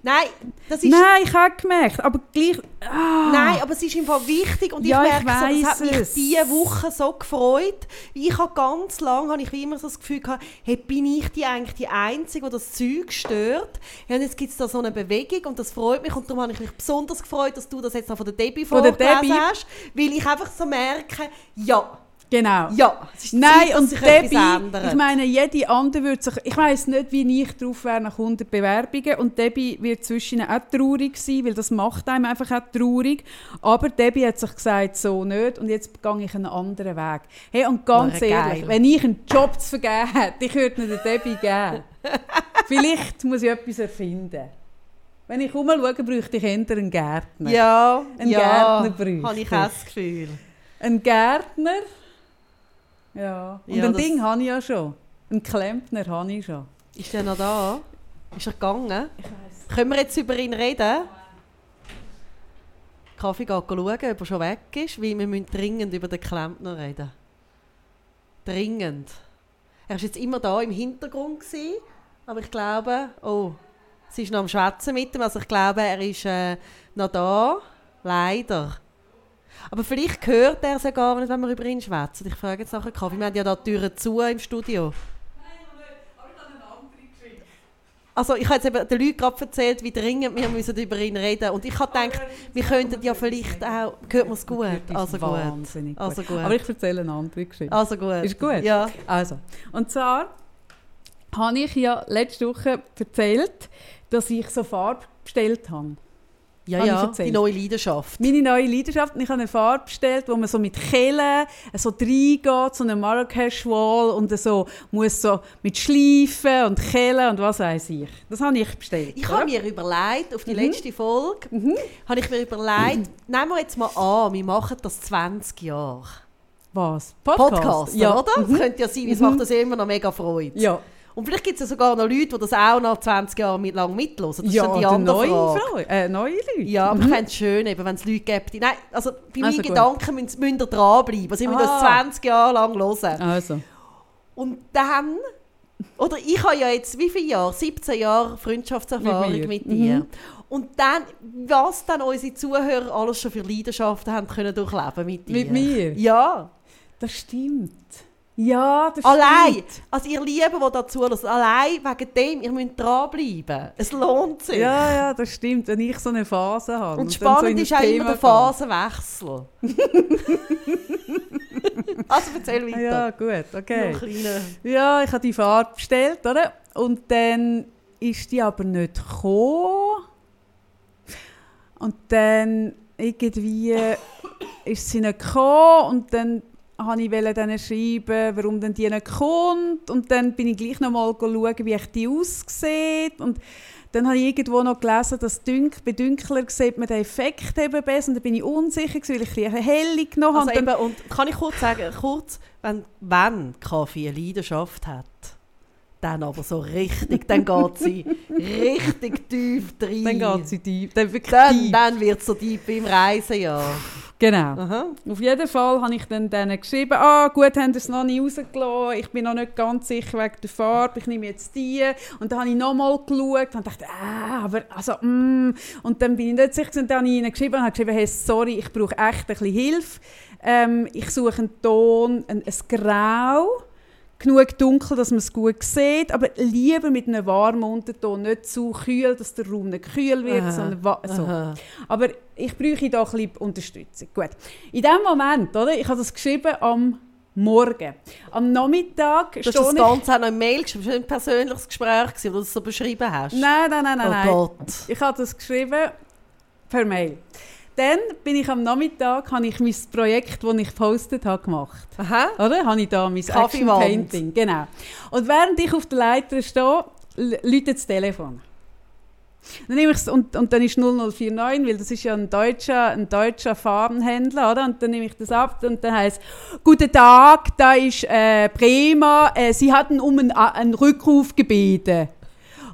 Nein, das ist... Nein, ich habe gemerkt, aber gleich... Ah, Nein, aber es ist im Fall wichtig und Ja, ich ich merke so, das hat mich es. diese Woche so gefreut. Ich habe ganz lange, habe ich wie immer so das Gefühl gehabt, hey, bin ich die eigentlich die Einzige, die das Zeug stört? Ja, und jetzt gibt es da so eine Bewegung und das freut mich und darum habe ich mich besonders gefreut, dass du das jetzt noch von der Debbie vorgelesen hast, weil ich einfach so merke, ja, Genau. ja, es ist Nein, Zeit, und ändert. ich meine, jede andere würde sich, ich weiß nicht, wie ich drauf wäre nach 100 Bewerbungen und Debbie wird zwischen auch traurig sein, weil das macht einem einfach auch traurig, aber Debbie hat sich gesagt, so nicht und jetzt gehe ich einen anderen Weg. Hey, und ganz Wäre ehrlich, geil. wenn ich einen Job zu vergeben hätte, ich würde ihn Debbie geben. <laughs> Vielleicht muss ich etwas erfinden. Wenn ich umschaue, bräuchte ich eher einen Gärtner. ja, Ein ja, Gärtner bräuchte habe ich ich. auch das Gefühl. Ein Gärtner. Ja. Und Ja, ein das- Ding habe ich ja schon. Ein Klempner habe ich schon. Ist er noch da? Ist er gegangen? Können wir jetzt über ihn reden? Kaffee geht schauen, ob er schon weg ist, weil wir müssen dringend über den Klempner reden. Dringend. Er war jetzt immer da im Hintergrund, gewesen, aber ich glaube, oh, sie ist noch am Schwätzen mit ihm, also ich glaube, er ist äh, noch da. Leider. Aber vielleicht hört er es ja gar nicht, wenn wir über ihn schwätzen. Ich frage jetzt nachher Kaffee. Wir haben ja da die Türen zu im Studio. Also ich habe jetzt eben den Leuten gerade erzählt, wie dringend wir müssen über ihn reden Und ich habe gedacht, wir könnten ja vielleicht auch... Hört man es gut? Also gut. wahnsinnig Also gut. Aber ich erzähle eine andere Geschichte. Also gut. Ist gut? Ja. Also, und zwar habe ich ja letzte Woche erzählt, dass ich so Farbe bestellt habe. Ja, Habe ja, die neue Leidenschaft. Meine neue Leidenschaft. Ich habe eine Farbe bestellt, wo man so mit Kellen so reingeht, so eine Marrakesch-Wall und so muss so mit Schleifen und Kellen und was weiß ich. Das habe ich bestellt. Ich habe mir überlegt, auf die Mhm. letzte Folge, habe ich mir überlegt, nehmen wir jetzt mal an, wir machen das 20 Jahre. Was? Podcast, Ja. oder? Das könnte ja sein, es macht uns immer noch mega Freude. Ja. Und vielleicht gibt es ja sogar noch Leute, die das auch nach 20 Jahren mit lang mithören. Das ist ja, die neue, Frage. Äh, neue Leute. Ja, aber ich fände es schön, eben, wenn es Leute gibt, die... Nein, also bei meinen Also gut. Gedanken müssen, müssen ihr dranbleiben. Also ich muss das Ah. 20 Jahre lang hören. Also. Und dann... Oder ich habe ja jetzt, wie viele Jahre? 17 Jahre Freundschaftserfahrung Mit mit, dir. Mhm. Und dann, was dann unsere Zuhörer alles schon für Leidenschaften haben können durchleben mit dir. Mit mir? Ja. Das stimmt. Ja, das Allein. stimmt. Also ihr Lieben, die da zuhören, allein wegen dem, ihr müsst dranbleiben. Es lohnt sich. Ja, ja, das stimmt, wenn ich so eine Phase habe. Und dann spannend so ist auch immer der Phasenwechsel. <laughs> also erzähl weiter. Ja, gut, okay. Ja, ich habe die Farbe bestellt, oder? Und dann ist die aber nicht gekommen. Und dann irgendwie <coughs> ist sie nicht gekommen und dann wollte ich denen schreiben, warum denn die nicht kommt. Und dann bin ich gleich noch mal schauen, wie ich die aussieht. Und dann habe ich irgendwo noch gelesen, dass dünk, bei Dünkler sieht man den Effekt eben besser. Und dann bin ich unsicher, weil ich ein bisschen helle genommen Also habe. Und eben, und kann ich kurz sagen, kurz, wenn, wenn Kaffee eine Leidenschaft hat, dann aber so richtig, dann geht sie richtig tief rein. dann, dann geht sie tief. Dann wirklich Dann, tief. dann wird es so deep im Reisejahr. Genau. Aha. Auf jeden Fall habe ich dann denen geschrieben, ah gut, haben es noch nicht rausgelassen, ich bin noch nicht ganz sicher wegen der Farbe, ich nehme jetzt die. Und dann habe ich nochmal geschaut und dachte, ah, aber also, mm. Und dann bin ich nicht sicher und dann habe ich ihnen geschrieben und habe geschrieben, hey, sorry, ich brauche echt ein bisschen Hilfe. Ähm, ich suche einen Ton, ein, ein Grau, genug dunkel, dass man es gut sieht, aber lieber mit einem warmen Unterton, nicht zu kühl, dass der Raum nicht kühl wird, Aha, sondern so. aha. Aber ich bräuchte da ein bisschen Unterstützung. Gut. In dem Moment, oder, ich habe das geschrieben am Morgen. Am Nachmittag Du hast das. Ganze auch noch in Mail geschrieben. Das war ein persönliches Gespräch, gewesen, wo du es so beschrieben hast. Nein, nein, nein, nein. oh nein. Gott. Ich habe das geschrieben per Mail. Dann bin ich am Nachmittag, habe ich mein Projekt, das ich gepostet habe, gemacht. Aha. Oder? Habe ich da mein Action. Painting. Genau. Und während ich auf der Leiter stehe, läutet das Telefon. Dann nehme ich's, und, und dann ist 0049, weil das ist ja ein deutscher, ein deutscher Farbenhändler, oder? Und dann nehme ich das ab und dann heißt Guten Tag, da ist äh, Bremer, äh, Sie hatten um einen, einen Rückruf gebeten.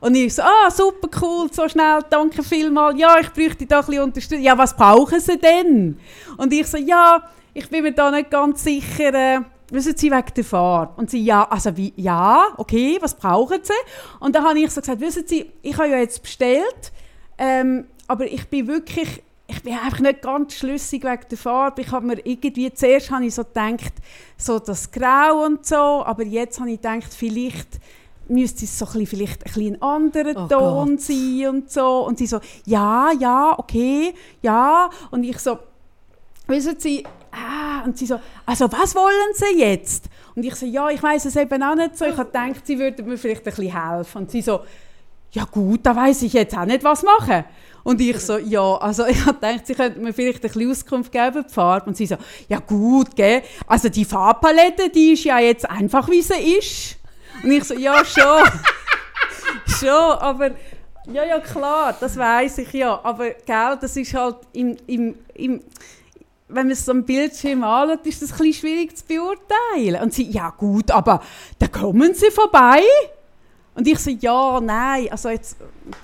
Und ich so, ah, super cool, so schnell, danke vielmals. Ja, ich bräuchte da ein bisschen Unterstützung. Ja, was brauchen Sie denn? Und ich so, ja, ich bin mir da nicht ganz sicher, äh, wissen Sie, wegen der Farbe? Und sie, ja, also wie, ja, okay, was brauchen Sie? Und dann habe ich so gesagt, wissen Sie, ich habe ja jetzt bestellt, ähm, aber ich bin wirklich, ich bin einfach nicht ganz schlüssig wegen der Farbe. Ich habe mir irgendwie, zuerst habe ich so gedacht, so das Grau und so, aber jetzt habe ich gedacht, vielleicht müsste es so ein bisschen, vielleicht ein, bisschen anderer Oh Ton Gott. sein und so. Und sie so, ja, ja, okay, ja. Und ich so, wissen Sie, ah, und sie so, also was wollen Sie jetzt? Und ich so, ja, ich weiß es eben auch nicht so. Ich habe gedacht, Sie würden mir vielleicht ein bisschen helfen. Und sie so, ja gut, da weiß ich jetzt auch nicht, was machen. Und ich so, ja, also <laughs> ich habe gedacht, sie könnten mir vielleicht ein bisschen Auskunft geben die Farbe. Und sie so, ja gut, gell, also die Farbpalette, die ist ja jetzt einfach, wie sie ist. Und ich so, ja schon, <laughs> schon, aber ja, ja klar, das weiß ich ja, aber gell, das ist halt im, im, im wenn man es so am Bildschirm anschaut, ist das ein schwierig zu beurteilen. Und sie, ja gut, aber da kommen sie vorbei. Und ich so, ja, nein, also jetzt,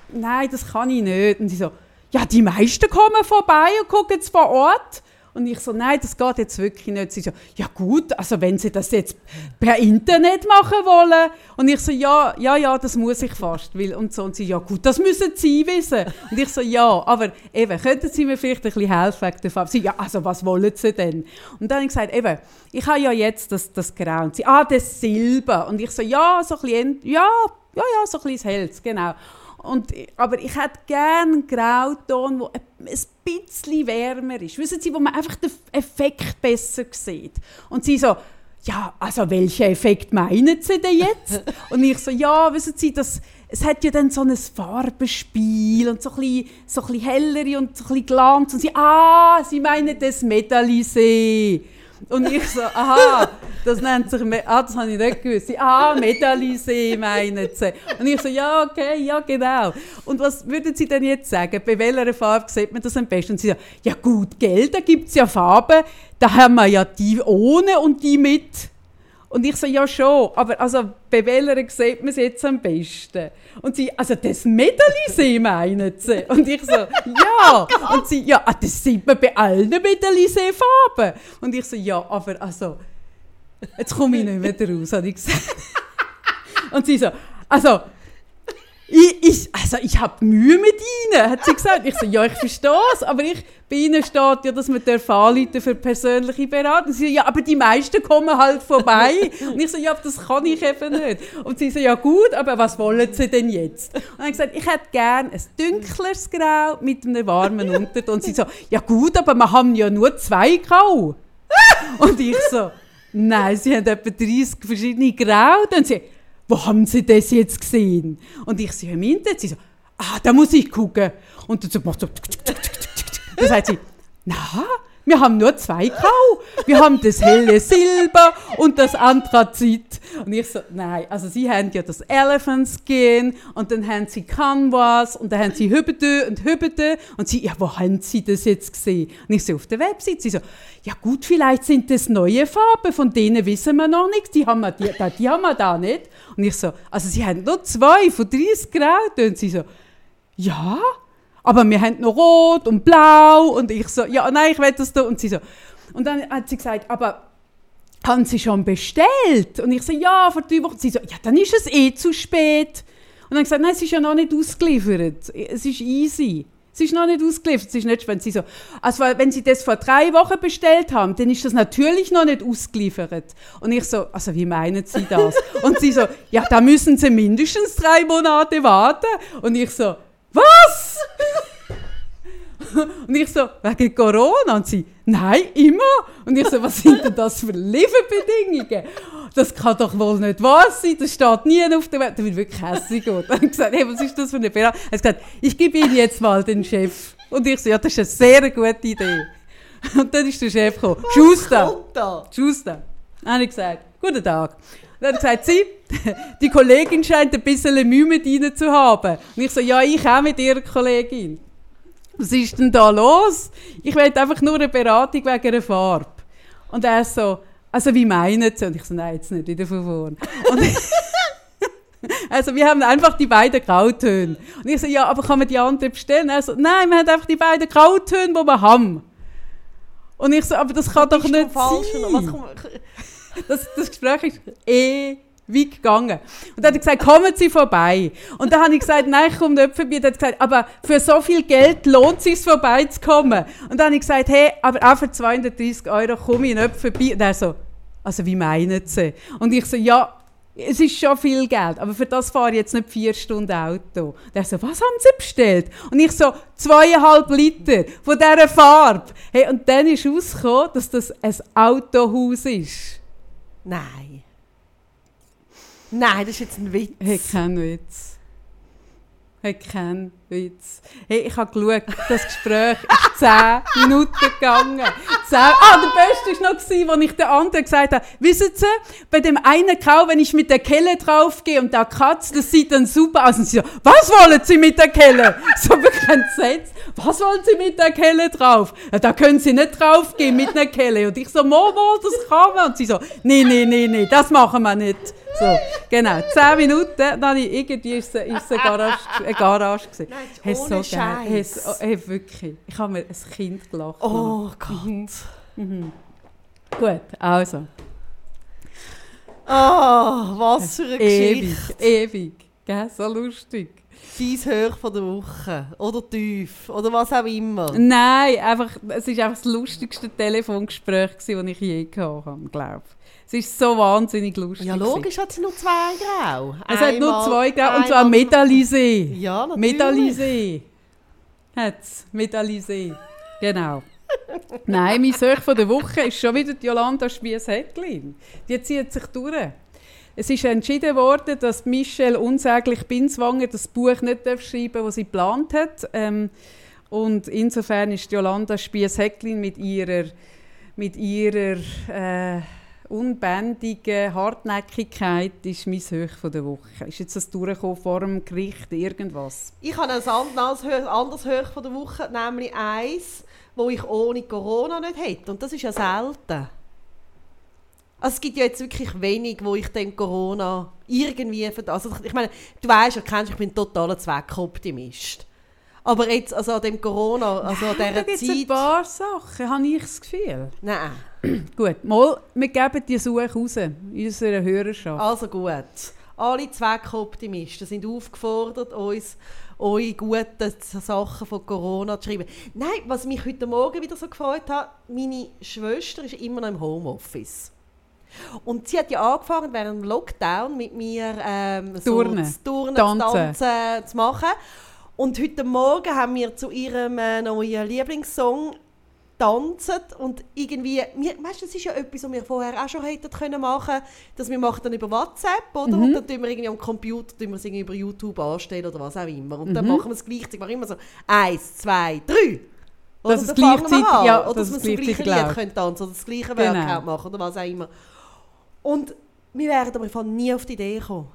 nein, das kann ich nicht. Und sie so, ja, die meisten kommen vorbei und gucken es vor Ort. Und ich so, nein, das geht jetzt wirklich nicht. Sie so, ja gut, also wenn Sie das jetzt per Internet machen wollen. Und ich so, ja, ja, ja, das muss ich fast. Weil, und so, und sie, ja gut, das müssen Sie wissen. Und ich so, ja, aber eben, könnten Sie mir vielleicht ein bisschen helfen wegen der? Sie, ja, also was wollen Sie denn? Und dann habe ich gesagt, eben, ich habe ja jetzt das, das Grau. Und sie, ah, das Silber. Und ich so, ja, so ein bisschen, ja, ja, ja, so ein bisschen helles, genau. Und, aber ich hätte gerne einen Grauton, der ein, ein bisschen wärmer ist. Wissen Sie, wo man einfach den Effekt besser sieht. Und sie so, ja, also welchen Effekt meinen Sie denn jetzt? <laughs> und ich so, ja, wissen Sie, das, es hat ja dann so ein Farbenspiel und so ein bisschen, so ein bisschen hellere und so ein bisschen Glanz. Und sie, ah, Sie meinen das Metallisee. Und ich so, aha, das nennt sich, Me- ah, das habe ich nicht gewusst. Ah, Metallisee meinen sie. Und ich so, ja, okay, ja, genau. Und was würden Sie denn jetzt sagen? Bei welcher Farbe sieht man das am besten? Und sie so, ja gut, gell, da gibt es ja Farben, da haben wir ja die ohne und die mit. Und ich so, ja schon, aber also bei welcher sieht man es jetzt am besten? Und sie, also das Metallisee meinen sie? Und ich so, ja. <laughs> Und sie, ja, ah, das sieht man bei allen Metallisee-Farben. Und ich so, ja, aber also, jetzt komme ich nicht mehr raus, habe ich gesagt. <laughs> Und sie so, also, ich, ich, also ich habe Mühe mit Ihnen, hat sie gesagt. Ich so, ja, ich verstehe es, aber ich, bei Ihnen steht ja, dass man anrufen für persönliche Beratung. Sie so, ja, aber die meisten kommen halt vorbei. Und ich so, ja, das kann ich eben nicht. Und sie so, ja gut, aber was wollen Sie denn jetzt? Und dann habe ich gesagt, ich hätte gerne ein dunkleres Grau mit einem warmen Unterton. Und sie so, ja gut, aber wir haben ja nur zwei Grau. Und ich so, nein, Sie haben etwa 30 verschiedene Grau. Dann sie, wo haben Sie das jetzt gesehen? Und ich sehe im Internet, sie so, ah, da muss ich gucken. Und dann so macht so, dann sagt sie, na, wir haben nur zwei Grau. Wir haben das helle Silber und das Anthrazit. Und ich so, nein, also sie haben ja das Elephant Skin und dann haben sie Canvas und dann haben sie Hübete und Hübete. Und sie, ja, wo haben sie das jetzt gesehen? Und ich so, auf der Website. Sie so, ja gut, vielleicht sind das neue Farben, von denen wissen wir noch nichts. Die haben wir, die, die, haben wir da nicht. Und ich so, also sie haben nur zwei von 30 Grau. Und sie so, ja, aber wir haben noch rot und blau. Und ich so, ja, nein, ich will das da. Und sie so, und dann hat sie gesagt, aber haben Sie schon bestellt? Und ich so, ja, vor drei Wochen. Sie so, ja, dann ist es eh zu spät. Und dann gesagt, nein, es ist ja noch nicht ausgeliefert. Es ist easy. Es ist noch nicht ausgeliefert. Es ist nicht, wenn Sie so, also wenn Sie das vor drei Wochen bestellt haben, dann ist das natürlich noch nicht ausgeliefert. Und ich so, also wie meinen Sie das? Und sie so, ja, da müssen Sie mindestens drei Monate warten. Und ich so, was? Und ich so, wegen Corona? Und sie, nein, immer. Und ich so, was sind denn das für Lieferbedingungen? Das kann doch wohl nicht wahr sein, das steht nie auf der Welt. Da bin ich wirklich hässlich. Und dann habe gesagt, hey, was ist das für eine Beratung? Er hat gesagt, ich gebe Ihnen jetzt mal den Chef. Und ich so, ja, das ist eine sehr gute Idee. Und dann ist der Chef gekommen, Schuster. Schuster. Habe ich gesagt, guten Tag. Dann hat gesagt, Sie, <laughs> die Kollegin scheint ein bisschen Mühe mit Ihnen zu haben. Und ich so, ja, ich auch mit Ihrer Kollegin. Was ist denn da los? Ich will einfach nur eine Beratung wegen einer Farbe. Und er so, also wie meinen Sie? Und ich so, nein, jetzt nicht wieder von vorn. <laughs> Also wir haben einfach die beiden Grautöne. Und ich so, ja, aber kann man die andere bestellen? Er so, nein, wir haben einfach die beiden Grautöne, die wir haben. Und ich so, aber das kann doch Bist nicht du falsch? Das, das Gespräch ist ewig gegangen. Und dann hat er gesagt, kommen Sie vorbei. Und dann habe ich gesagt, nein, ich komme nicht vorbei. Hat er gesagt, aber für so viel Geld lohnt es sich, vorbeizukommen. Und dann habe ich gesagt, hey, aber auch für 230 Euro komme ich nicht vorbei. Und er so, also wie meinen Sie? Und ich so, ja, es ist schon viel Geld, aber für das fahre ich jetzt nicht vier Stunden Auto. Und so, was haben Sie bestellt? Und ich so, zweieinhalb Liter von dieser Farbe. Hey, und dann ist rausgekommen, dass das ein Autohaus ist. Nein. Nein, das ist jetzt ein Witz. Hey, kein Witz. Hey, kein Witz. Hey, ich habe geschaut, das Gespräch ist <laughs> 10 Minuten gegangen. 10. Ah, der Beste war noch, als ich der andere gesagt habe, wissen Sie, bei dem einen Kau, wenn ich mit der Kelle draufgehe und da Katz, das sieht dann super aus. Und sie so, was wollen Sie mit der Kelle? <laughs> So wirklich entsetzt. Was wollen Sie mit der Kelle drauf? Ja, da können Sie nicht draufgehen mit einer Kelle. Und ich so, Momo, das kann man. Und sie so, nee, nee, nee, nee, das machen wir nicht. So, genau, 10 Minuten, dann habe ich, irgendwie ist es, eine Garage, eine Garage gewesen. Nein, Hey, ohne so geil. Hey, Scheiß. so, hey, wirklich. Ich habe mir ein Kind gelacht. Oh Gott. Mhm. Gut, also. Oh, was für eine Ewig, Geschichte. ewig. Gell? So lustig. Dein Hoch von der Woche. Oder tief. Oder was auch immer. Nein, einfach, es war einfach das lustigste Telefongespräch, das ich je gehabt habe, glaube ich. Es ist so wahnsinnig lustig. Ja, logisch hat sie nur zwei Grau. Es hat nur Einmal- zwei gegeben, und zwar einmal- Medaillisee. Ja, natürlich. Medaillisee. Hat's. Medaillisee. Genau. <laughs> Nein, mein Söch von der Woche ist schon wieder die Jolanda Spiess-Häcklin. Die zieht sich durch. Es ist entschieden worden, dass Michelle Unsäglich Binswanger das Buch nicht schreiben darf, das sie geplant hat. Ähm, und insofern ist Jolanda Spiess-Häcklin mit ihrer, mit ihrer äh, unbändigen Hartnäckigkeit ist mein Höch von der Woche. Ist jetzt das durchgekommen vor dem Gericht, irgendwas? Ich habe ein anderes anderes von der Woche, nämlich eins, wo ich ohne Corona nicht hätte. Und das ist ja selten. Also es gibt ja jetzt wirklich wenig, wo ich dem Corona irgendwie... Also ich meine, du weißt kennst, ich bin ein totaler Zweckoptimist. Aber jetzt, also an dem Corona, also an Da dieser gibt es ein Zeit... paar Sachen, habe ich das Gefühl. Nein, Gut, mal, wir geben die Suche raus, unserer Hörerschaft. also gut. Alle Zweckoptimisten sind aufgefordert, uns eure guten Sachen von Corona zu schreiben. Nein, was mich heute Morgen wieder so gefreut hat, meine Schwester ist immer noch im Homeoffice. Und sie hat ja angefangen, während dem Lockdown mit mir ähm, so Turnen, zu Turnen, tanzen. zu tanzen zu machen. Und heute Morgen haben wir zu ihrem äh, neuen Lieblingssong tanzen und irgendwie, wir, weißt, du, das ist ja etwas, was wir vorher auch schon hätten können machen, dass wir machen dann über WhatsApp, oder? Mhm. Und dann tun wir irgendwie am Computer, tun wir es irgendwie über YouTube anstellen oder was auch immer. Und dann Mhm. machen wir es gleichzeitig, machen immer so eins, zwei, drei. Oder dann fangen wir gleichzeitig- ja, oder dass es wir das gleiche gleichzeitig Lied können tanzen oder das gleiche Genau. Workout machen oder was auch immer. Und wir wären aber nie auf die Idee gekommen.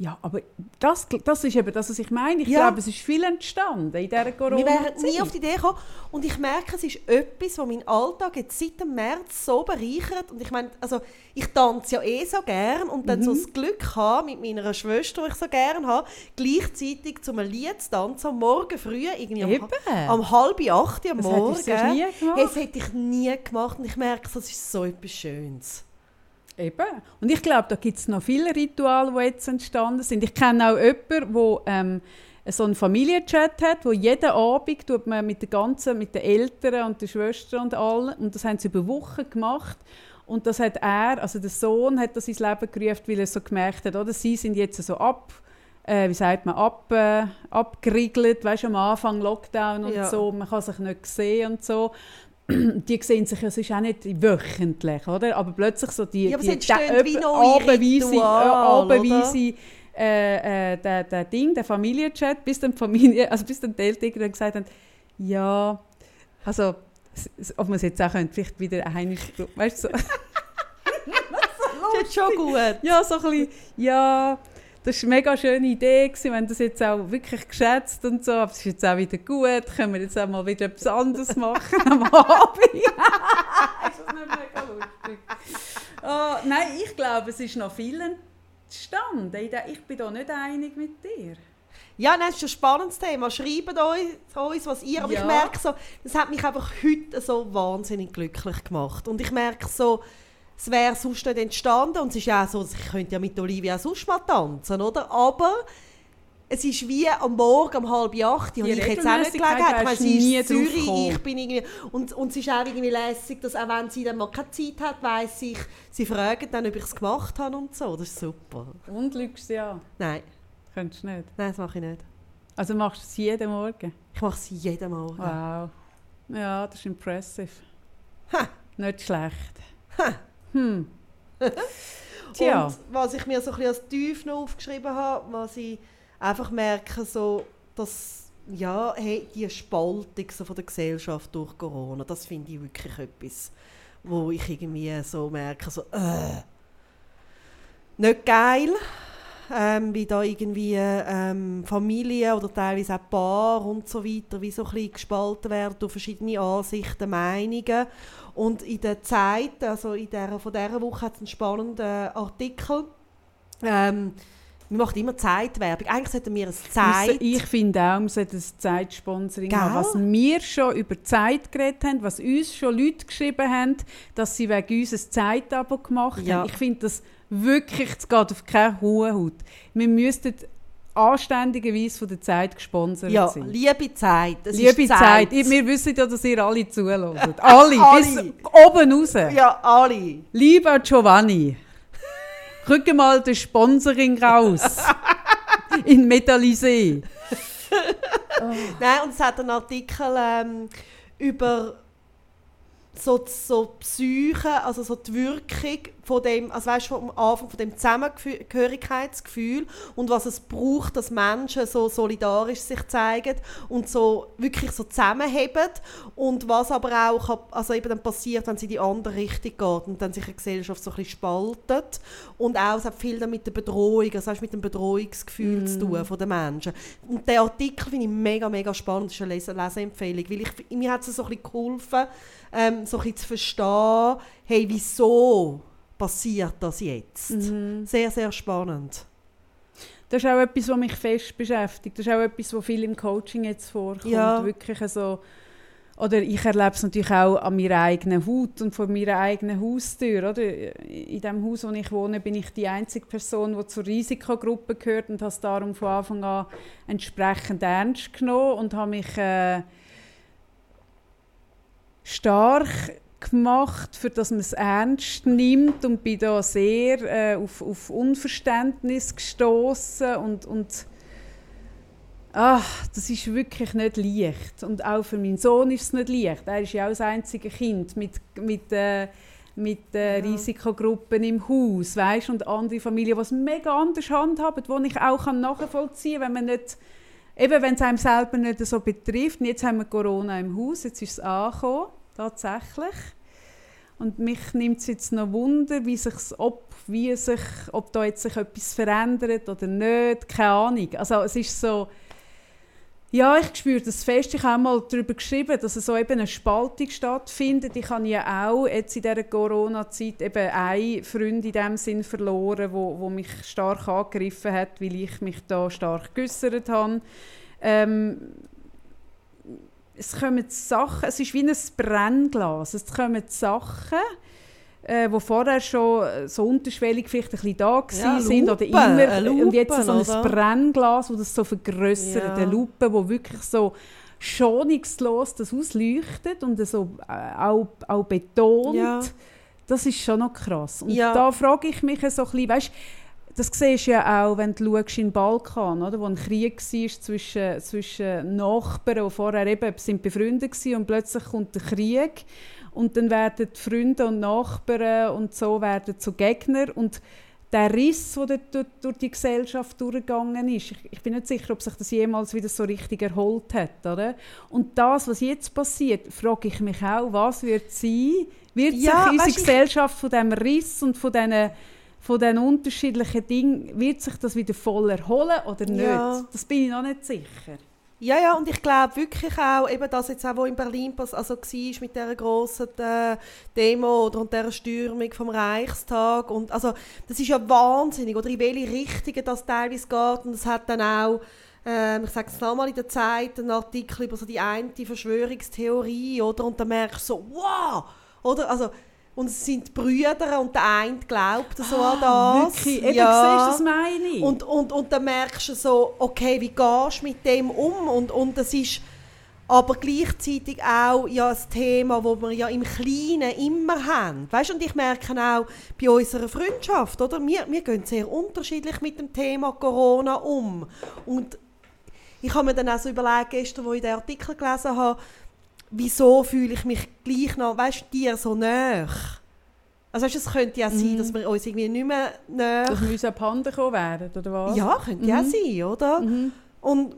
Ja, aber das, das ist eben das, was ich meine. Ich Ja. glaube, es ist viel entstanden in dieser corona Wir wären nie auf die Idee gekommen. Und ich merke, es ist etwas, was meinen Alltag jetzt seit dem März so bereichert. Und ich meine, also ich tanze ja eh so gern und dann so Mhm. das Glück haben mit meiner Schwester, die ich so gern habe, gleichzeitig zum Lied zu tanzen am Morgen früh, irgendwie am, Eben. am halb acht am Das Morgen. hättest du sonst nie gemacht. Das hätte ich nie gemacht und ich merke, das ist so etwas Schönes. Eben. Und ich glaube, da gibt es noch viele Rituale, die jetzt entstanden sind. Ich kenne auch jemanden, der ähm, so einen Familienchat hat, wo jeden Abend tut man mit, der ganzen, mit den Eltern und den Schwestern und allen, und das haben sie über Wochen gemacht. Und das hat er, also der Sohn, hat das ins Leben gerufen, weil er so gemerkt hat, oder, sie sind jetzt so ab, äh, wie sagt man, ab, äh, abgeriegelt, weißt du, am Anfang Lockdown und Ja. so, man kann sich nicht sehen und so. <clears throat> die sehen sich ja sonst auch nicht wöchentlich, oder? Aber plötzlich so die, Ja, aber die entstehen wie neue äh, äh, äh, der, der Ding, der Familienchat, bis dann die Familie, <laughs> also bis dann die Eltern gesagt haben, ja, also ob man es jetzt auch könnte, vielleicht wieder einig, weißt du, so, <laughs> Das ist schon <laughs> gut. ja, so ein bisschen, ja, das war eine mega schöne Idee, gewesen, wir haben das jetzt auch wirklich geschätzt und so, aber es ist jetzt auch wieder gut, können wir jetzt auch mal wieder etwas anderes machen am <laughs> Abend. ist das nicht mega lustig? Oh, nein, ich glaube, es ist noch viel entstanden. Ich bin da nicht einig mit dir. Ja, nein, das ist ein spannendes Thema. Schreibt uns, uns was ihr. Aber Ja. ich merke so, das hat mich einfach heute so wahnsinnig glücklich gemacht. Und ich merke so, es wäre sonst nicht entstanden. Und es ist ja auch so, ich könnte ja mit Olivia sonst mal tanzen, oder? Aber es ist wie am Morgen um halb acht, die habe ich jetzt auch nicht. Ich meine, wärst sie ist Zürich, ich bin irgendwie... Und, und es ist auch irgendwie lässig, dass auch wenn sie dann mal keine Zeit hat, weiss ich, sie fragen dann, ob ich es gemacht habe und so. Das ist super. Und lügst ja. Nein, Könntest du nicht. nein, das mache ich nicht. Also machst du es jeden Morgen? Ich mache es jeden Morgen. Wow. Ja, das ist impressive. Ha. Nicht schlecht. Ha. Hm. Tja. Und was ich mir so ein bisschen als Tief noch aufgeschrieben habe, was ich einfach merke, so, dass ja, hey, die Spaltung so von der Gesellschaft durch Corona, das finde ich wirklich etwas, wo ich irgendwie so merke, so, äh, nicht geil, ähm, wie da irgendwie ähm, Familien oder teilweise auch Paar und so weiter, wie so ein bisschen gespalten werden durch verschiedene Ansichten, Meinungen. Und in der Zeit, also in der, von dieser Woche hat es einen spannenden Artikel. Ähm, wir machen immer Zeitwerbung. Eigentlich sollten wir ein Zeit... Ich finde auch, wir sollten ein Zeitsponsoring Gell? haben. Was wir schon über Zeit geredet haben, was uns schon Leute geschrieben haben, dass sie wegen uns ein Zeitabo gemacht Ja. haben. Ich finde das wirklich, es geht auf keine hohe Haut. Wir müssten anständigerweise von der Zeit gesponsert ja, sein. liebe Zeit. Es Liebe ist Zeit. Ich- Wir wissen ja, dass ihr alle zuhört. <laughs> Alle, Alle. bis oben raus. Ja, alle. Lieber Giovanni, rücke mal das Sponsoring raus. <laughs> In Metallisee. Nein, und es hat einen Artikel ähm, über so, so Psyche, also so die Wirkung von dem, also weißt vom Anfang von dem Zusammengehörigkeitsgefühl und was es braucht, dass Menschen so solidarisch sich zeigen und so wirklich so zusammenheben und was aber auch also eben dann passiert, wenn sie in die andere Richtung geht und dann sich eine Gesellschaft so ein bisschen spaltet und auch es hat viel dann mit der Bedrohung, also weißt, mit dem Bedrohungsgefühl zu tun von den Menschen. Und der Artikel finde ich mega, mega spannend, das ist eine Lese Leseempfehlung, weil ich, mir hat es so ein bisschen geholfen, ähm, so ein bisschen zu verstehen, hey, wieso passiert das jetzt? Mhm. Sehr, sehr spannend. Das ist auch etwas, was mich fest beschäftigt. Das ist auch etwas, was viel im Coaching jetzt vorkommt. Ja. Wirklich so, oder ich erlebe es natürlich auch an meiner eigenen Haut und vor meiner eigenen Haustür. Oder? In dem Haus, wo ich wohne, bin ich die einzige Person, die zur Risikogruppe gehört und habe es darum von Anfang an entsprechend ernst genommen und habe mich äh, stark gemacht, für dass man es ernst nimmt und bin da sehr äh, auf, auf Unverständnis gestoßen und, und ach, das ist wirklich nicht leicht und auch für meinen Sohn ist es nicht leicht. Er ist ja auch das einzige Kind mit mit äh, mit äh, Risikogruppen im Haus, weißt und andere Familien, die es mega anders handhaben, wo ich auch kann nachvollziehen, wenn man nicht eben wenn es einem selber nicht so betrifft. Und jetzt haben wir Corona im Haus, jetzt ist es angekommen tatsächlich. Und mich nimmt es jetzt noch Wunder, wie sich's, ob, wie sich, ob da jetzt sich etwas verändert oder nicht. Keine Ahnung. Also es ist so... Ja, ich spüre das fest. Ich habe mal darüber geschrieben, dass so eben eine Spaltung stattfindet. Ich habe ja auch jetzt in dieser Corona-Zeit eben einen Freund in dem Sinn verloren, wo, wo mich stark angegriffen hat, weil ich mich da stark geäussert habe. Ähm, es kommen Sachen, es ist wie ein Brennglas. Es kommen Sachen, äh, wo vorher schon so unterschwellig vielleicht ein bisschen da Ja, sind Lupe, oder immer Lupe, und jetzt so ein oder? Brennglas, wo das so vergrößert, Ja. eine Lupe, wo wirklich so schonungslos das ausleuchtet und so äh, auch, auch betont. Ja. Das ist schon noch krass. Und Ja. da frage ich mich so ein bisschen, weißt, das siehst du ja auch, wenn du in den Balkan, oder, wo ein Krieg war zwischen, zwischen Nachbarn, die vorher eben sind befreundet waren und plötzlich kommt der Krieg und dann werden die Freunde und Nachbarn und so werden zu Gegner und der Riss, der durch, durch die Gesellschaft durchgegangen ist, ich, ich bin nicht sicher, ob sich das jemals wieder so richtig erholt hat. Oder? Und das, was jetzt passiert, frage ich mich auch, was wird sein? Wird Ja, sich unsere ich- Gesellschaft von diesem Riss und von diesen von diesen unterschiedlichen Dingen, wird sich das wieder voll erholen oder nicht? Ja. Das bin ich noch nicht sicher. Ja, ja, und ich glaube wirklich auch, eben das jetzt auch, wo in Berlin pass also war mit dieser grossen äh, Demo oder und dieser Stürmung vom Reichstag und also das ist ja wahnsinnig, oder in welche Richtungen das teilweise geht und es hat dann auch ähm, ich sage es nochmal in der Zeit, einen Artikel über so die eine Verschwörungstheorie, oder? Und dann merkst du so, wow! Oder? Also, und es sind Brüder und der eine glaubt so an das. Ah, Wirklich? Eben, ja. siehst das meine ich. Und, und, und dann merkst du so, okay, wie gehst du mit dem um? Und, und das ist aber gleichzeitig auch ja, ein Thema, das wir ja im Kleinen immer haben. Weißt, und ich merke auch bei unserer Freundschaft, oder? Wir, wir gehen sehr unterschiedlich mit dem Thema Corona um. Und ich habe mir dann auch so überlegt, gestern, wo ich den Artikel gelesen habe, wieso fühle ich mich gleich noch, weißt du, dir so näher? Also weißt, es könnte ja sein, dass wir uns irgendwie nicht mehr näher Dass wir uns abhanden gekommen wären, oder was? ja, könnte ja Mhm. sein, oder? Mhm. Und,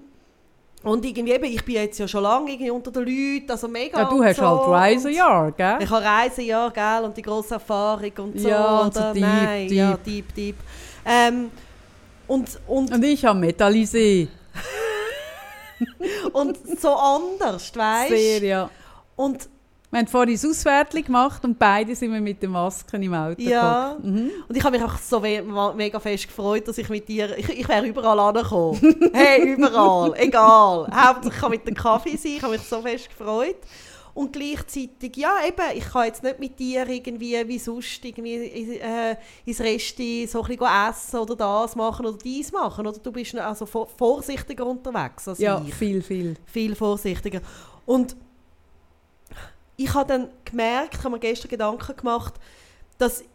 und irgendwie eben, ich bin jetzt ja schon lange irgendwie unter den Leuten, also mega Ja, du hast so. halt Reisejahr, gell? Ich habe Reisejahr, gell, und die grosse Erfahrung und so, Ja, und so deep, Nein, ja, deep. deep, deep. Ähm, und, und, Und ich habe Metallisé. <laughs> und so anders, weißt Sehr, du? ja. Und Wir haben vorhin das Auswärtling gemacht und beide sind wir mit den Masken im Auto Ja. Mhm. Und ich habe mich auch so mega fest gefreut, dass ich mit dir, ich, ich wäre überall angekommen. <laughs> hey, überall, egal. Hauptsache ich kann mit dem Kaffee sein, ich habe mich so fest gefreut. Und gleichzeitig, ja eben, ich kann jetzt nicht mit dir irgendwie wie sonst irgendwie äh, ins Resti so ein bisschen essen oder das machen oder dies machen. Oder du bist also vor- vorsichtiger unterwegs als Ja, ich viel, viel. viel vorsichtiger. Und ich habe dann gemerkt, ich habe mir gestern Gedanken gemacht, dass ich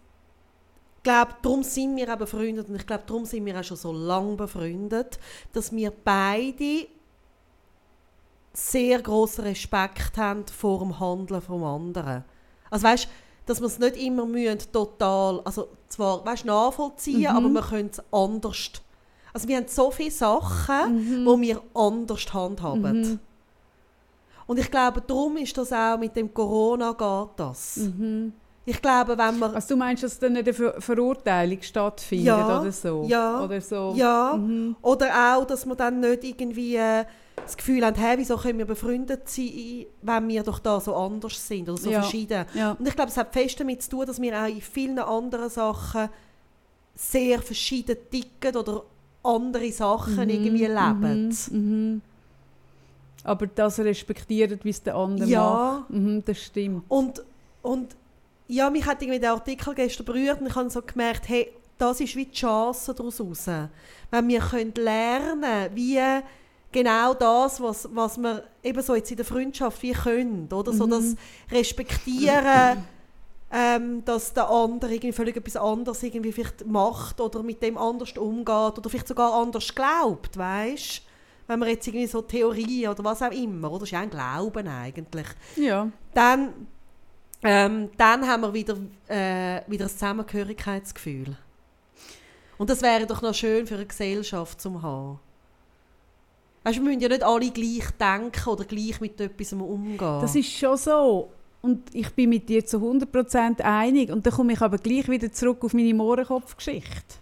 glaube, darum sind wir auch befreundet und ich glaube, darum sind wir auch schon so lange befreundet, dass wir beide sehr großen Respekt haben vor dem Handeln vom anderen. Also weißt, dass wir es nicht immer müssen, total, also zwar weißt, nachvollziehen, Mhm. aber wir können es anders. Also wir haben so viele Sachen, wo wir anders handhaben. Mhm. Und ich glaube, darum ist das auch mit dem Corona geht das. Mhm. Ich glaube, wenn man Also du meinst, dass dann eine Ver Verurteilung stattfindet Ja, oder so? ja, Oder so? ja Mhm. oder auch, dass wir dann nicht irgendwie äh, das Gefühl haben, hey, wieso können wir befreundet sein, wenn wir doch da so anders sind oder so Ja. verschieden. Ja. Und ich glaube, es hat fest damit zu tun, dass wir auch in vielen anderen Sachen sehr verschieden ticken oder andere Sachen Mhm, irgendwie leben. Mhm. Mhm. Aber das respektiert, wie es der andere Ja. macht. Mhm, das stimmt. Und, und ja, mich hat irgendwie der Artikel gestern berührt und ich habe so gemerkt, hey, das ist wie die Chance daraus raus. Wenn wir können lernen wie genau das, was, was wir eben so jetzt in der Freundschaft wie können, oder? So Mhm. das Respektieren, ähm, dass der andere irgendwie völlig etwas anderes irgendwie vielleicht macht oder mit dem anders umgeht oder vielleicht sogar anders glaubt, weißt? Wenn man jetzt irgendwie so Theorie oder was auch immer, oder? Das ist ja ein Glauben eigentlich Ja. dann, ähm, dann haben wir wieder, äh, wieder ein Zusammengehörigkeitsgefühl. Und das wäre doch noch schön für eine Gesellschaft zu haben. Weißt, wir müssen ja nicht alle gleich denken oder gleich mit etwas umgehen. Das ist schon so. und ich bin mit dir zu 100% einig. Und dann komme ich aber gleich wieder zurück auf meine Mohrenkopfgeschichte.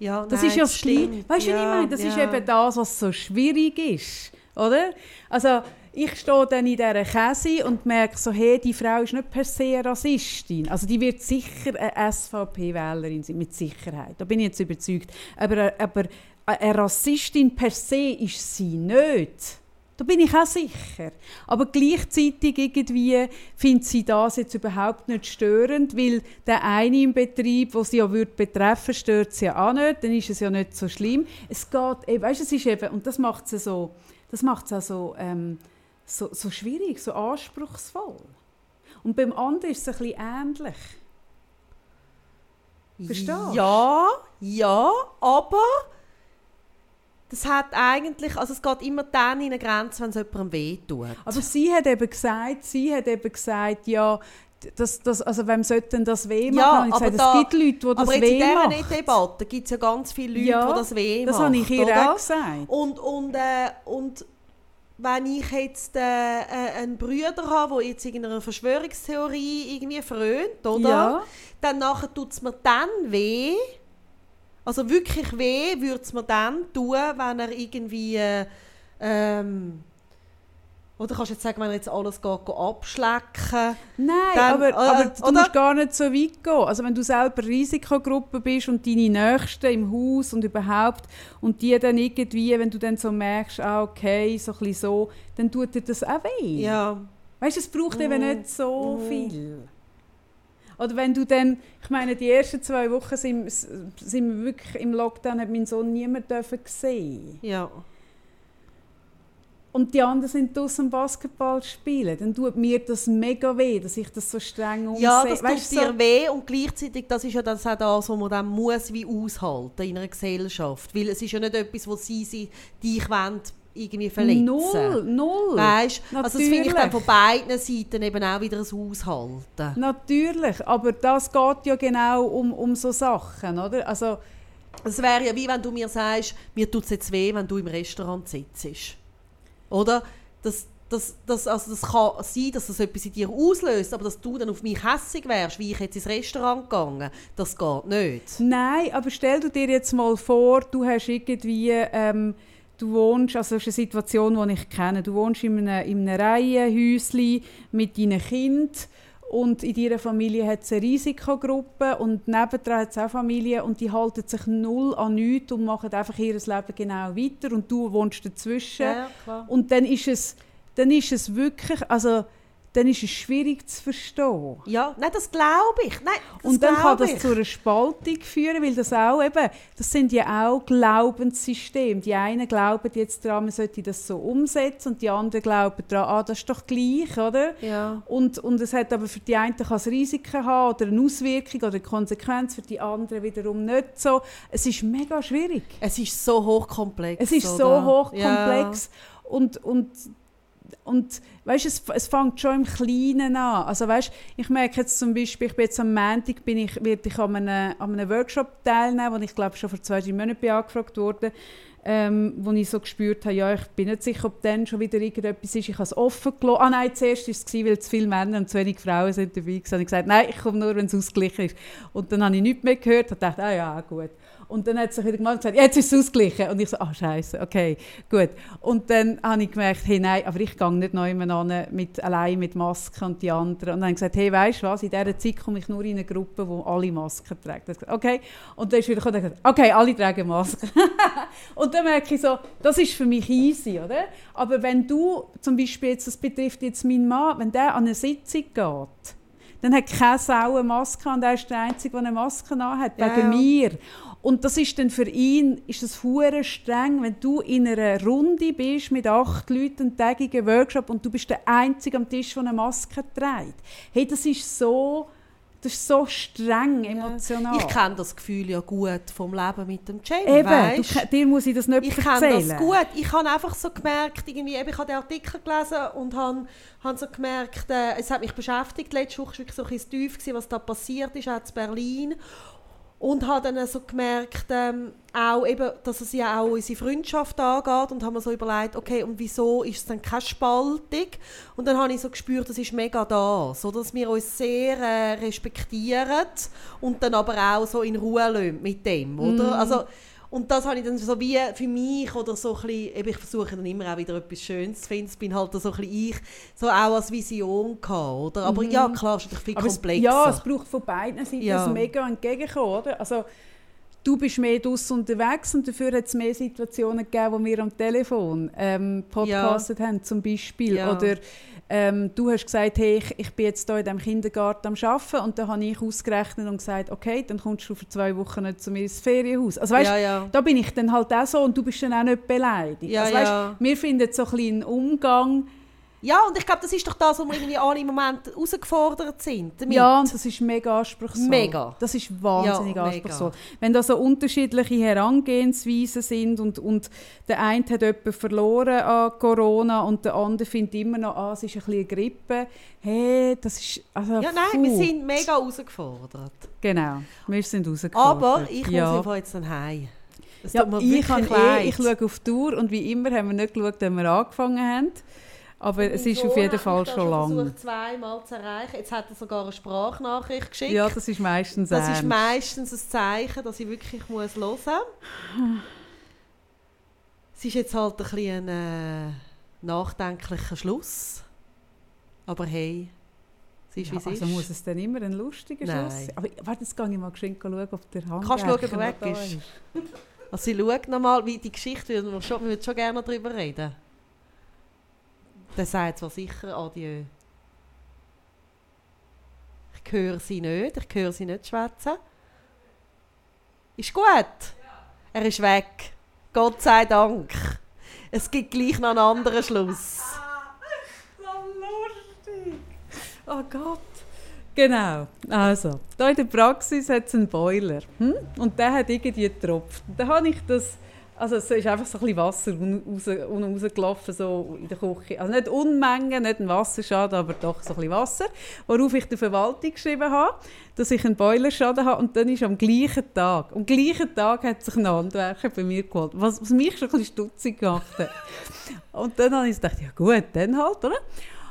Ja, Das nein, ist ja das. Weißt du, was ich Ja, meine? Das ist ja. eben das, was so schwierig ist. Oder? Also, ich stehe dann in dieser Käse und merke so, hey, die Frau ist nicht per se Rassistin. Also die wird sicher eine SVP-Wählerin sein, mit Sicherheit. Da bin ich jetzt überzeugt. Aber, aber eine Rassistin per se ist sie nicht. Da bin ich auch sicher. Aber gleichzeitig irgendwie findet sie das jetzt überhaupt nicht störend, weil der eine im Betrieb, wo sie ja würde betreffen, stört sie ja auch nicht. Dann ist es ja nicht so schlimm. Es geht eben, weißt, es ist eben und das macht es so, das macht auch so, ähm, so, so schwierig, so anspruchsvoll. Und beim anderen ist es ein bisschen ähnlich. Verstehst du? Ja, ja, aber das hat eigentlich, also es geht immer dann in eine Grenze, wenn es jemandem wehtut. Aber sie hat eben gesagt, sie hat eben gesagt, ja, das, das, also wem sollte denn das weh machen? Ja, aber gesagt, da- es gibt Leute, die das aber jetzt weh in dieser. Debatte gibt es ja ganz viele Leute, Ja, die das weh Das macht. habe ich ihr oder? auch gesagt. Und, und, äh, und wenn ich jetzt äh, äh, einen Bruder habe, der jetzt irgendeiner Verschwörungstheorie irgendwie frönt, oder? Ja. Dann nachher tut es mir dann weh. Also wirklich weh würde es mir dann tun, wenn er irgendwie... Äh, ähm, oder kannst du jetzt sagen, wenn jetzt alles geht, geht abschlecken Nein, Dann, aber, äh, aber du oder? musst gar nicht so weit gehen. Also wenn du selber Risikogruppe bist und deine Nächsten im Haus und überhaupt und die dann irgendwie, wenn du dann so merkst, ah, okay, so ein bisschen so, dann tut dir das auch weh. Ja. Weißt du, es braucht eben Mhm. nicht so Mhm. viel. Oder wenn du dann, ich meine, die ersten zwei Wochen sind, sind wir wirklich im Lockdown, hat mein Sohn niemand dürfen sehen. Ja. Und die anderen sind draußen Basketball spielen. Dann tut mir das mega weh, dass ich das so streng umsetze. Ja, das tut Weißt du, dir so- weh und gleichzeitig, das ist ja das auch das, was man dann muss wie aushalten in einer Gesellschaft. Weil es ist ja nicht etwas, wo sie, sie dich wollen, irgendwie verletzen Null, null. Weißt? Also das finde ich dann von beiden Seiten eben auch wieder ein Aushalten. Natürlich, aber das geht ja genau um, um so Sachen, oder? Also, Es wäre ja wie wenn du mir sagst, mir tut es jetzt weh, wenn du im Restaurant sitzt. Oder? Das, das, das, also das kann sein, dass das etwas in dir auslöst, aber dass du dann auf mich hässig wärst, wie ich jetzt ins Restaurant gegangen, das geht nicht. nein, aber stell du dir jetzt mal vor, du hast irgendwie, ähm, du wohnst, also das ist eine Situation, die ich kenne, du wohnst in einem, in einem Reihenhäuschen mit deinen Kindern und in deiner Familie hat es eine Risikogruppe und nebendran hat es auch Familien und die halten sich null an nichts und machen einfach ihr Leben genau weiter und du wohnst dazwischen. klar. Und dann ist es, dann ist es wirklich, also dann ist es schwierig zu verstehen. Ja, nein, das glaube ich. Nein, und dann kann das ich. zu einer Spaltung führen, weil das auch eben, das sind ja auch Glaubenssysteme. Die einen glauben jetzt daran, man sollte das so umsetzen und die anderen glauben daran, ah, das ist doch gleich, oder? Ja. Und, und es hat aber für die einen kann es Risiken haben oder eine Auswirkung oder eine Konsequenz, für die anderen wiederum nicht so. Es ist mega schwierig. Es ist so hochkomplex. Es ist so oder? hochkomplex und, und, und weißt, es, es fängt schon im Kleinen an. Also weißt, ich merke jetzt zum Beispiel, ich bin jetzt am Montag bin ich, werde ich an einem, an einem Workshop teilnehmen, wo ich glaube schon vor zwei, drei Monaten angefragt wurde, ähm, wo ich so gespürt habe, ja, ich bin nicht sicher, ob dann schon wieder irgendetwas ist. Ich habe es offen gelassen. Ah nein, zuerst war es, gewesen, weil zu viele Männer und zu wenig Frauen sind dabei waren. Ich gesagt, nein, ich komme nur, wenn es ausgeglichen ist. Und dann habe ich nichts mehr gehört und dachte, ah ja, gut. Und dann hat sie sich wieder gemacht und gesagt, jetzt ist es ausgeglichen. Und ich so, ah scheiße, okay, gut. Und dann habe ich gemerkt, hey, nein, aber ich gehe nicht neu an mit, allein mit Masken und die anderen. Und dann habe ich gesagt, hey, weißt du was, in dieser Zeit komme ich nur in eine Gruppe, wo alle Masken habe ich gesagt, okay. Und dann ist wieder gekommen und gesagt, okay, alle tragen Masken. <laughs> und dann merke ich so, das ist für mich easy, oder? Aber wenn du zum Beispiel, jetzt, das betrifft jetzt meinen Mann, wenn der an eine Sitzung geht, dann hat keine Sau eine Maske und er ist der Einzige, der eine Maske hat, Ja, wegen ja. mir. Und das ist dann für ihn ist das hure streng, wenn du in einer Runde bist mit acht Leuten, einen tägigen Workshop und du bist der Einzige am Tisch, der eine Maske trägt. Hey, das ist so, das ist so streng emotional. Ich kenne das Gefühl ja gut vom Leben mit dem Jamie, Eben, du, weisst? ke- dir muss ich das nicht Ich erzählen. kenne das gut. Ich habe einfach so gemerkt, irgendwie, ich habe den Artikel gelesen und habe, habe so gemerkt, äh, es hat mich beschäftigt. Letzte Woche war wirklich so ein bisschen tief, gewesen, was da passiert ist, auch in Berlin. Und habe dann so gemerkt, ähm, auch eben, dass es ja auch unsere Freundschaft angeht und haben mir so überlegt, okay, und wieso ist es dann keine Spaltung? Und dann habe ich so gespürt, das ist mega das, so dass wir uns sehr äh, respektieren und dann aber auch so in Ruhe lassen mit dem, oder? Mhm. Also, und das habe ich dann so wie für mich oder so ein bisschen, eben ich versuche dann immer auch wieder etwas Schönes zu finden, es bin halt so ein bisschen ich, so auch als Vision gehabt, oder? Aber ja, klar, es ist natürlich viel Mhm. Aber es, komplexer. ja, es braucht von beiden Seiten Ja. ein mega entgegenkommen, oder? Also, du bist mehr draussen unterwegs und dafür hat es mehr Situationen gegeben, wo wir am Telefon ähm, podcastet haben, zum Beispiel. Ja. Oder ähm, du hast gesagt, hey, ich, ich bin jetzt hier in diesem Kindergarten am Arbeiten und dann habe ich ausgerechnet und gesagt, okay, dann kommst du für zwei Wochen nicht zu mir ins Ferienhaus. Also weißt, ja, ja. da bin ich dann halt auch so und du bist dann auch nicht beleidigt. Ja, also, weißt. Wir finden so ein bisschen einen Umgang, Ja, und ich glaube, das ist doch das, wo wir irgendwie alle im Moment herausgefordert sind. Damit. Ja, und das ist mega anspruchsvoll. Mega. Das ist wahnsinnig Ja, mega. anspruchsvoll. Wenn da so unterschiedliche Herangehensweisen sind und, und der eine hat jemanden verloren an Corona und der andere findet immer noch, ah, es ist ein bisschen eine Grippe. Hey, das ist... Also, Ja, nein, puh. wir sind mega herausgefordert. Genau, wir sind rausgefordert. Aber ich muss ja. einfach jetzt dann heim. Ja, ich, kann eh, ich schaue auf die Tour und wie immer haben wir nicht geschaut, wenn wir angefangen haben. Aber es ist auf jeden Fall schon lang. versucht, zweimal zu erreichen. Jetzt hat er sogar eine Sprachnachricht geschickt. Ja, das ist meistens das ist ernst. meistens ein Zeichen, dass ich wirklich muss hören muss. Es ist jetzt halt ein bisschen ein äh, nachdenklicher Schluss. Aber hey, es ist Ja, wie es also ist. muss es dann immer ein lustiger Nein. Schluss sein? Aber warte, jetzt gehe ich mal geschwind schauen, ob der Hand Kannst du schauen, ob er weg ist? Also ich schaue nochmal, wie die Geschichte, würden wir schon, wir würden schon gerne darüber reden. Der sagt zwar sicher Adieu. Ich höre sie nicht, ich höre sie nicht schwätzen. Ist gut? Er ist weg. Gott sei Dank. Es gibt gleich noch einen anderen Schluss. So lustig! Oh Gott! Genau, also, da in der Praxis hat es einen Boiler. Hm? Und der hat irgendwie getropft. Dann habe ich das, also es ist einfach so ein bisschen Wasser un- raus, rausgelaufen so in der Küche. Also nicht Unmengen, nicht ein Wasserschaden, aber doch so ein bisschen Wasser. Worauf ich der Verwaltung geschrieben habe, dass ich einen Boilerschaden habe. Und dann ist am gleichen Tag, am gleichen Tag hat sich ein Handwerker bei mir geholt, was, was mich schon ein bisschen stutzig gemacht hat. Und dann habe ich gedacht, ja gut, dann halt, oder?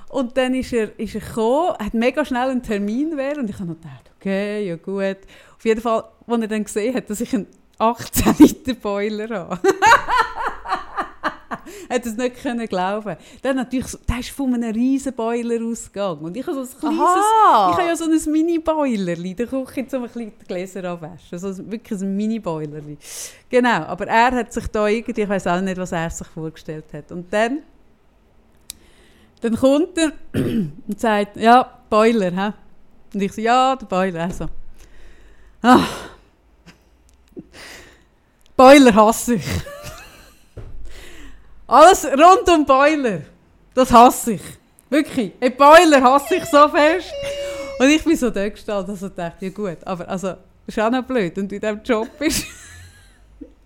Und dann ist er, ist er gekommen, hat mega schnell einen Termin wählen und ich habe gedacht, okay, ja gut. Auf jeden Fall, als er dann gesehen hat, dass ich einen 18 Liter Boiler habe, <laughs> hat es nicht können glauben. Dann natürlich, so- der ist von einem riesen Boiler ausgegangen und ich habe so ein kleines, Aha. ich habe ja so ein Mini-Boiler in der Küche, um ein bisschen die Gläser abwaschen. Also wirklich ein Mini-Boiler. Genau, aber er hat sich da irgendwie, ich weiß auch nicht, was er sich vorgestellt hat. Und dann, dann kommt er <clears throat> und sagt, ja, Boiler, hä? Und ich so, ja, der Boiler. Also, ah. Boiler hasse ich. Alles rund um Boiler, das hasse ich. Wirklich. Ein Boiler hasse ich so fest. Und ich bin so da gestanden, dass ich dachte, ja gut, aber also, ist auch noch blöd. Und in diesem Job ist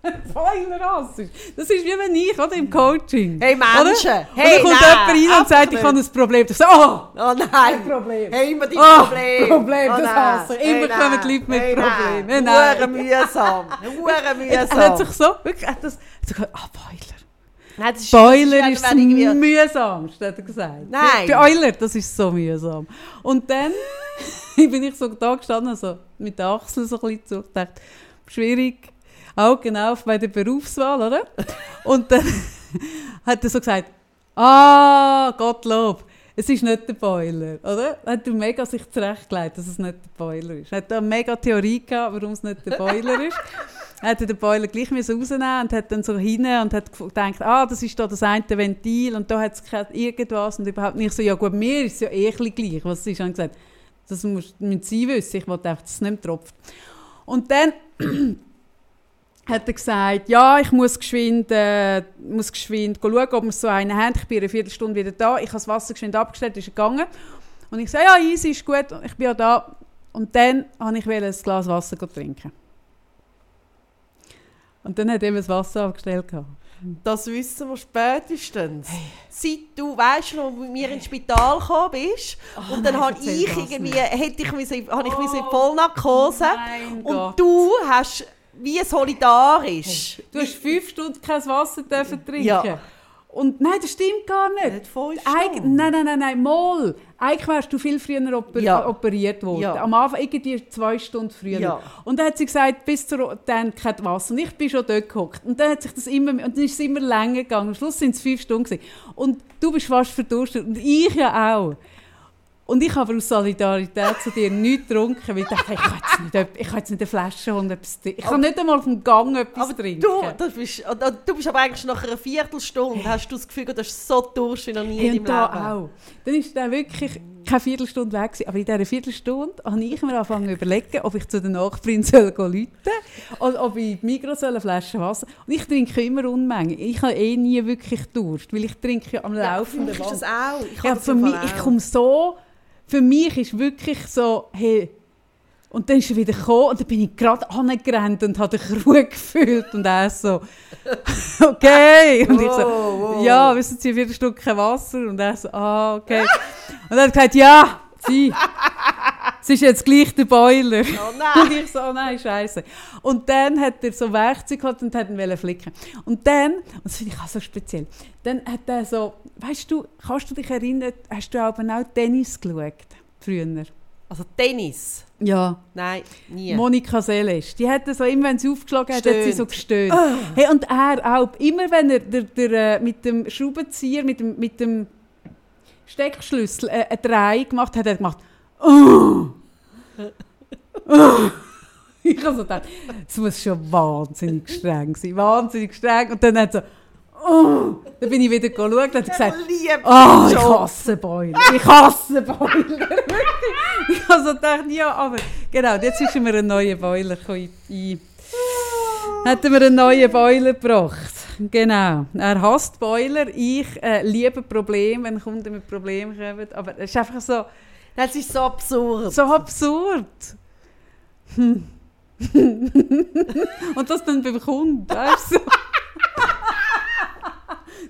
<laughs> hasse ich. Das ist wie wenn ich, oder, im Coaching. Hey Menschen! Oder? Hey, dann kommt nein, jemand rein und sagt, ich habe ein Problem. Ich sage, oh, Oh ein nein! Problem. Hey, immer die Ah, Probleme. Problem, oh, das hasse ich. Immer hey, kommen die Leute mit hey, Problemen. Nein. Nein. Hure mühsam. <laughs> Hure Er hat mühsam. sich so, wirklich, hat das, hat so gesagt, ah, Boiler. Nein, das ist, das ist das irgendwie- mühsamste, hat er gesagt. Nein. Bei Euler, das ist so mühsam. Und dann <laughs> bin ich so da gestanden, so mit den Achseln so ein bisschen zu, dachte, schwierig, auch genau bei der Berufswahl, oder? Und dann <laughs> hat er so gesagt, ah, Gottlob, es ist nicht der Boiler, oder? Hat er mega sich zurechtgelegt, dass es nicht der Boiler ist. Hat eine mega Theorie gehabt, warum es nicht der Boiler ist. <laughs> hat er den Boiler gleich rausnehmen und hat dann so hinein und hat gedacht, ah, das ist da das eine Ventil und da hat es irgendwas und überhaupt nicht so, ja gut, mir ist es ja eh gleich, was sie schon gesagt das muss müssen sie wissen, ich wollte einfach, dass es nicht tropft. Und dann hat er gesagt, ja, ich muss geschwind, äh, muss geschwind schauen, ob wir so einen haben. Ich bin in einer Viertelstunde wieder da. Ich habe das Wasser geschwind abgestellt, ist gegangen. Und ich sage, ja, easy, ist gut, ich bin ja da. Und dann wollte ich ein Glas Wasser trinken. Und dann hat er das Wasser abgestellt. Das wissen wir spätestens. Seit du, weißt du, mit mir ins Spital gekommen bist. und dann nein, ich irgendwie, hätte ich müssen, habe ich müssen in Vollnarkose. mein und Gott. du hast wie solidarisch. Du hast fünf Stunden kein Wasser dürfen trinken. Ja. Und nein, das stimmt gar nicht. Nicht fünf Eig Stunden. nein, nein, nein, nein, mal. Eigentlich wärst du viel früher oper Ja. operiert worden. Ja. Am Anfang irgendwie zwei Stunden früher. Ja. Und dann hat sie gesagt, bis zur, dann kein Wasser. Und ich bin schon dort gehockt. Und dann hat sich das immer, und dann ist es immer länger gegangen. Am Schluss sind es fünf Stunden gewesen. Und du bist fast verdurstet. Und ich ja auch. Und ich habe aus Solidarität zu dir nichts getrunken, weil ich dachte, ich kann jetzt nicht, ich kann jetzt nicht eine Flasche holen, etwas trinken. Ich kann nicht einmal auf dem Gang etwas Aber trinken. du, das bist, und- und du bist aber eigentlich nach einer Viertelstunde, hast du das Gefühl, du hast so Durst wie noch nie Hey, in und deinem da Leben. auch. Dann ist der wirklich keine Viertelstunde weg gewesen. Aber in dieser Viertelstunde habe ich mir angefangen zu überlegen, ob ich zu der Nachbarin <laughs> soll gehen rufen oder ob ich soll eine Flasche Wasser Und ich trinke immer Unmengen. Ich habe eh nie wirklich Durst, weil ich trinke ja am Ja, laufenden mich ist das auch. Ich Ja, für mich, ich komme so... Für mich ist wirklich so, hey... Und dann ist er wieder gekommen und dann bin ich gerade angerannt und habe den Krug <laughs> gefüllt und er so, <laughs> okay. Und ich so, Wow, wow. ja, wissen Sie, vier Stück Wasser. Und er so, ah, okay. Und er hat gesagt, ja, sie. Es ist jetzt gleich der Boiler. Oh Und nein! <laughs> ich so, oh nein, scheiße. Und dann hat er so Werkzeug gehabt und hat ihn flicken. Und dann, und das finde ich auch so speziell, dann hat er so, weißt du, kannst du dich erinnern, hast du aber auch Tennis geschaut? Früher? Also Tennis? Ja. Nein, nie. Monika Seles. Die hat so, immer wenn sie aufgeschlagen hat, hat sie so gestöhnt. Hey, und er auch. Immer wenn er der, der, äh, mit dem Schraubenzieher, mit dem, mit dem Steckschlüssel äh, eine Drehung gemacht hat, hat er gemacht. «Oh!» <laughs> Oh. ich habe so gedacht, es muss schon wahnsinnig streng sein. Wahnsinnig streng. Und dann hat er so. «Oh!» Dann bin ich wieder schauen und hat gesagt, Oh, ich hasse Boiler. Ich hasse Boiler. <laughs> Ich habe so gedacht, ja, aber genau, jetzt ist mir ein neuer Boiler ein. Hätten wir einen neuen Boiler gebracht. Genau. Er hasst Boiler. Ich äh, liebe Probleme, wenn Kunden mit Problemen kommen. Aber es ist einfach so, Das ist so absurd. so absurd. Hm. <laughs> Und das dann beim Kunden, weißt du? <laughs>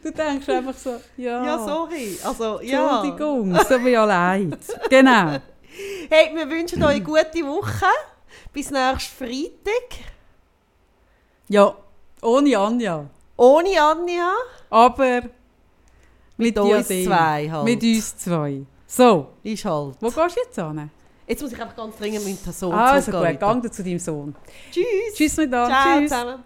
Du denkst einfach so, ja. Ja, sorry. Also, ja. Entschuldigung, es tut mir ja leid. Genau. Hey, wir wünschen euch eine gute Woche. Bis nächsten Freitag. Ja, ohne Anja. Ohne Anja. Aber mit, Mit uns Diadem. zwei halt. Mit uns zwei. So, Ist halt. wo gehst du jetzt hin? Jetzt muss ich einfach ganz dringend mit der Sohn Also gut, du zu deinem Sohn. Tschüss. Tschüss miteinander. Ciao Tschüss. zusammen.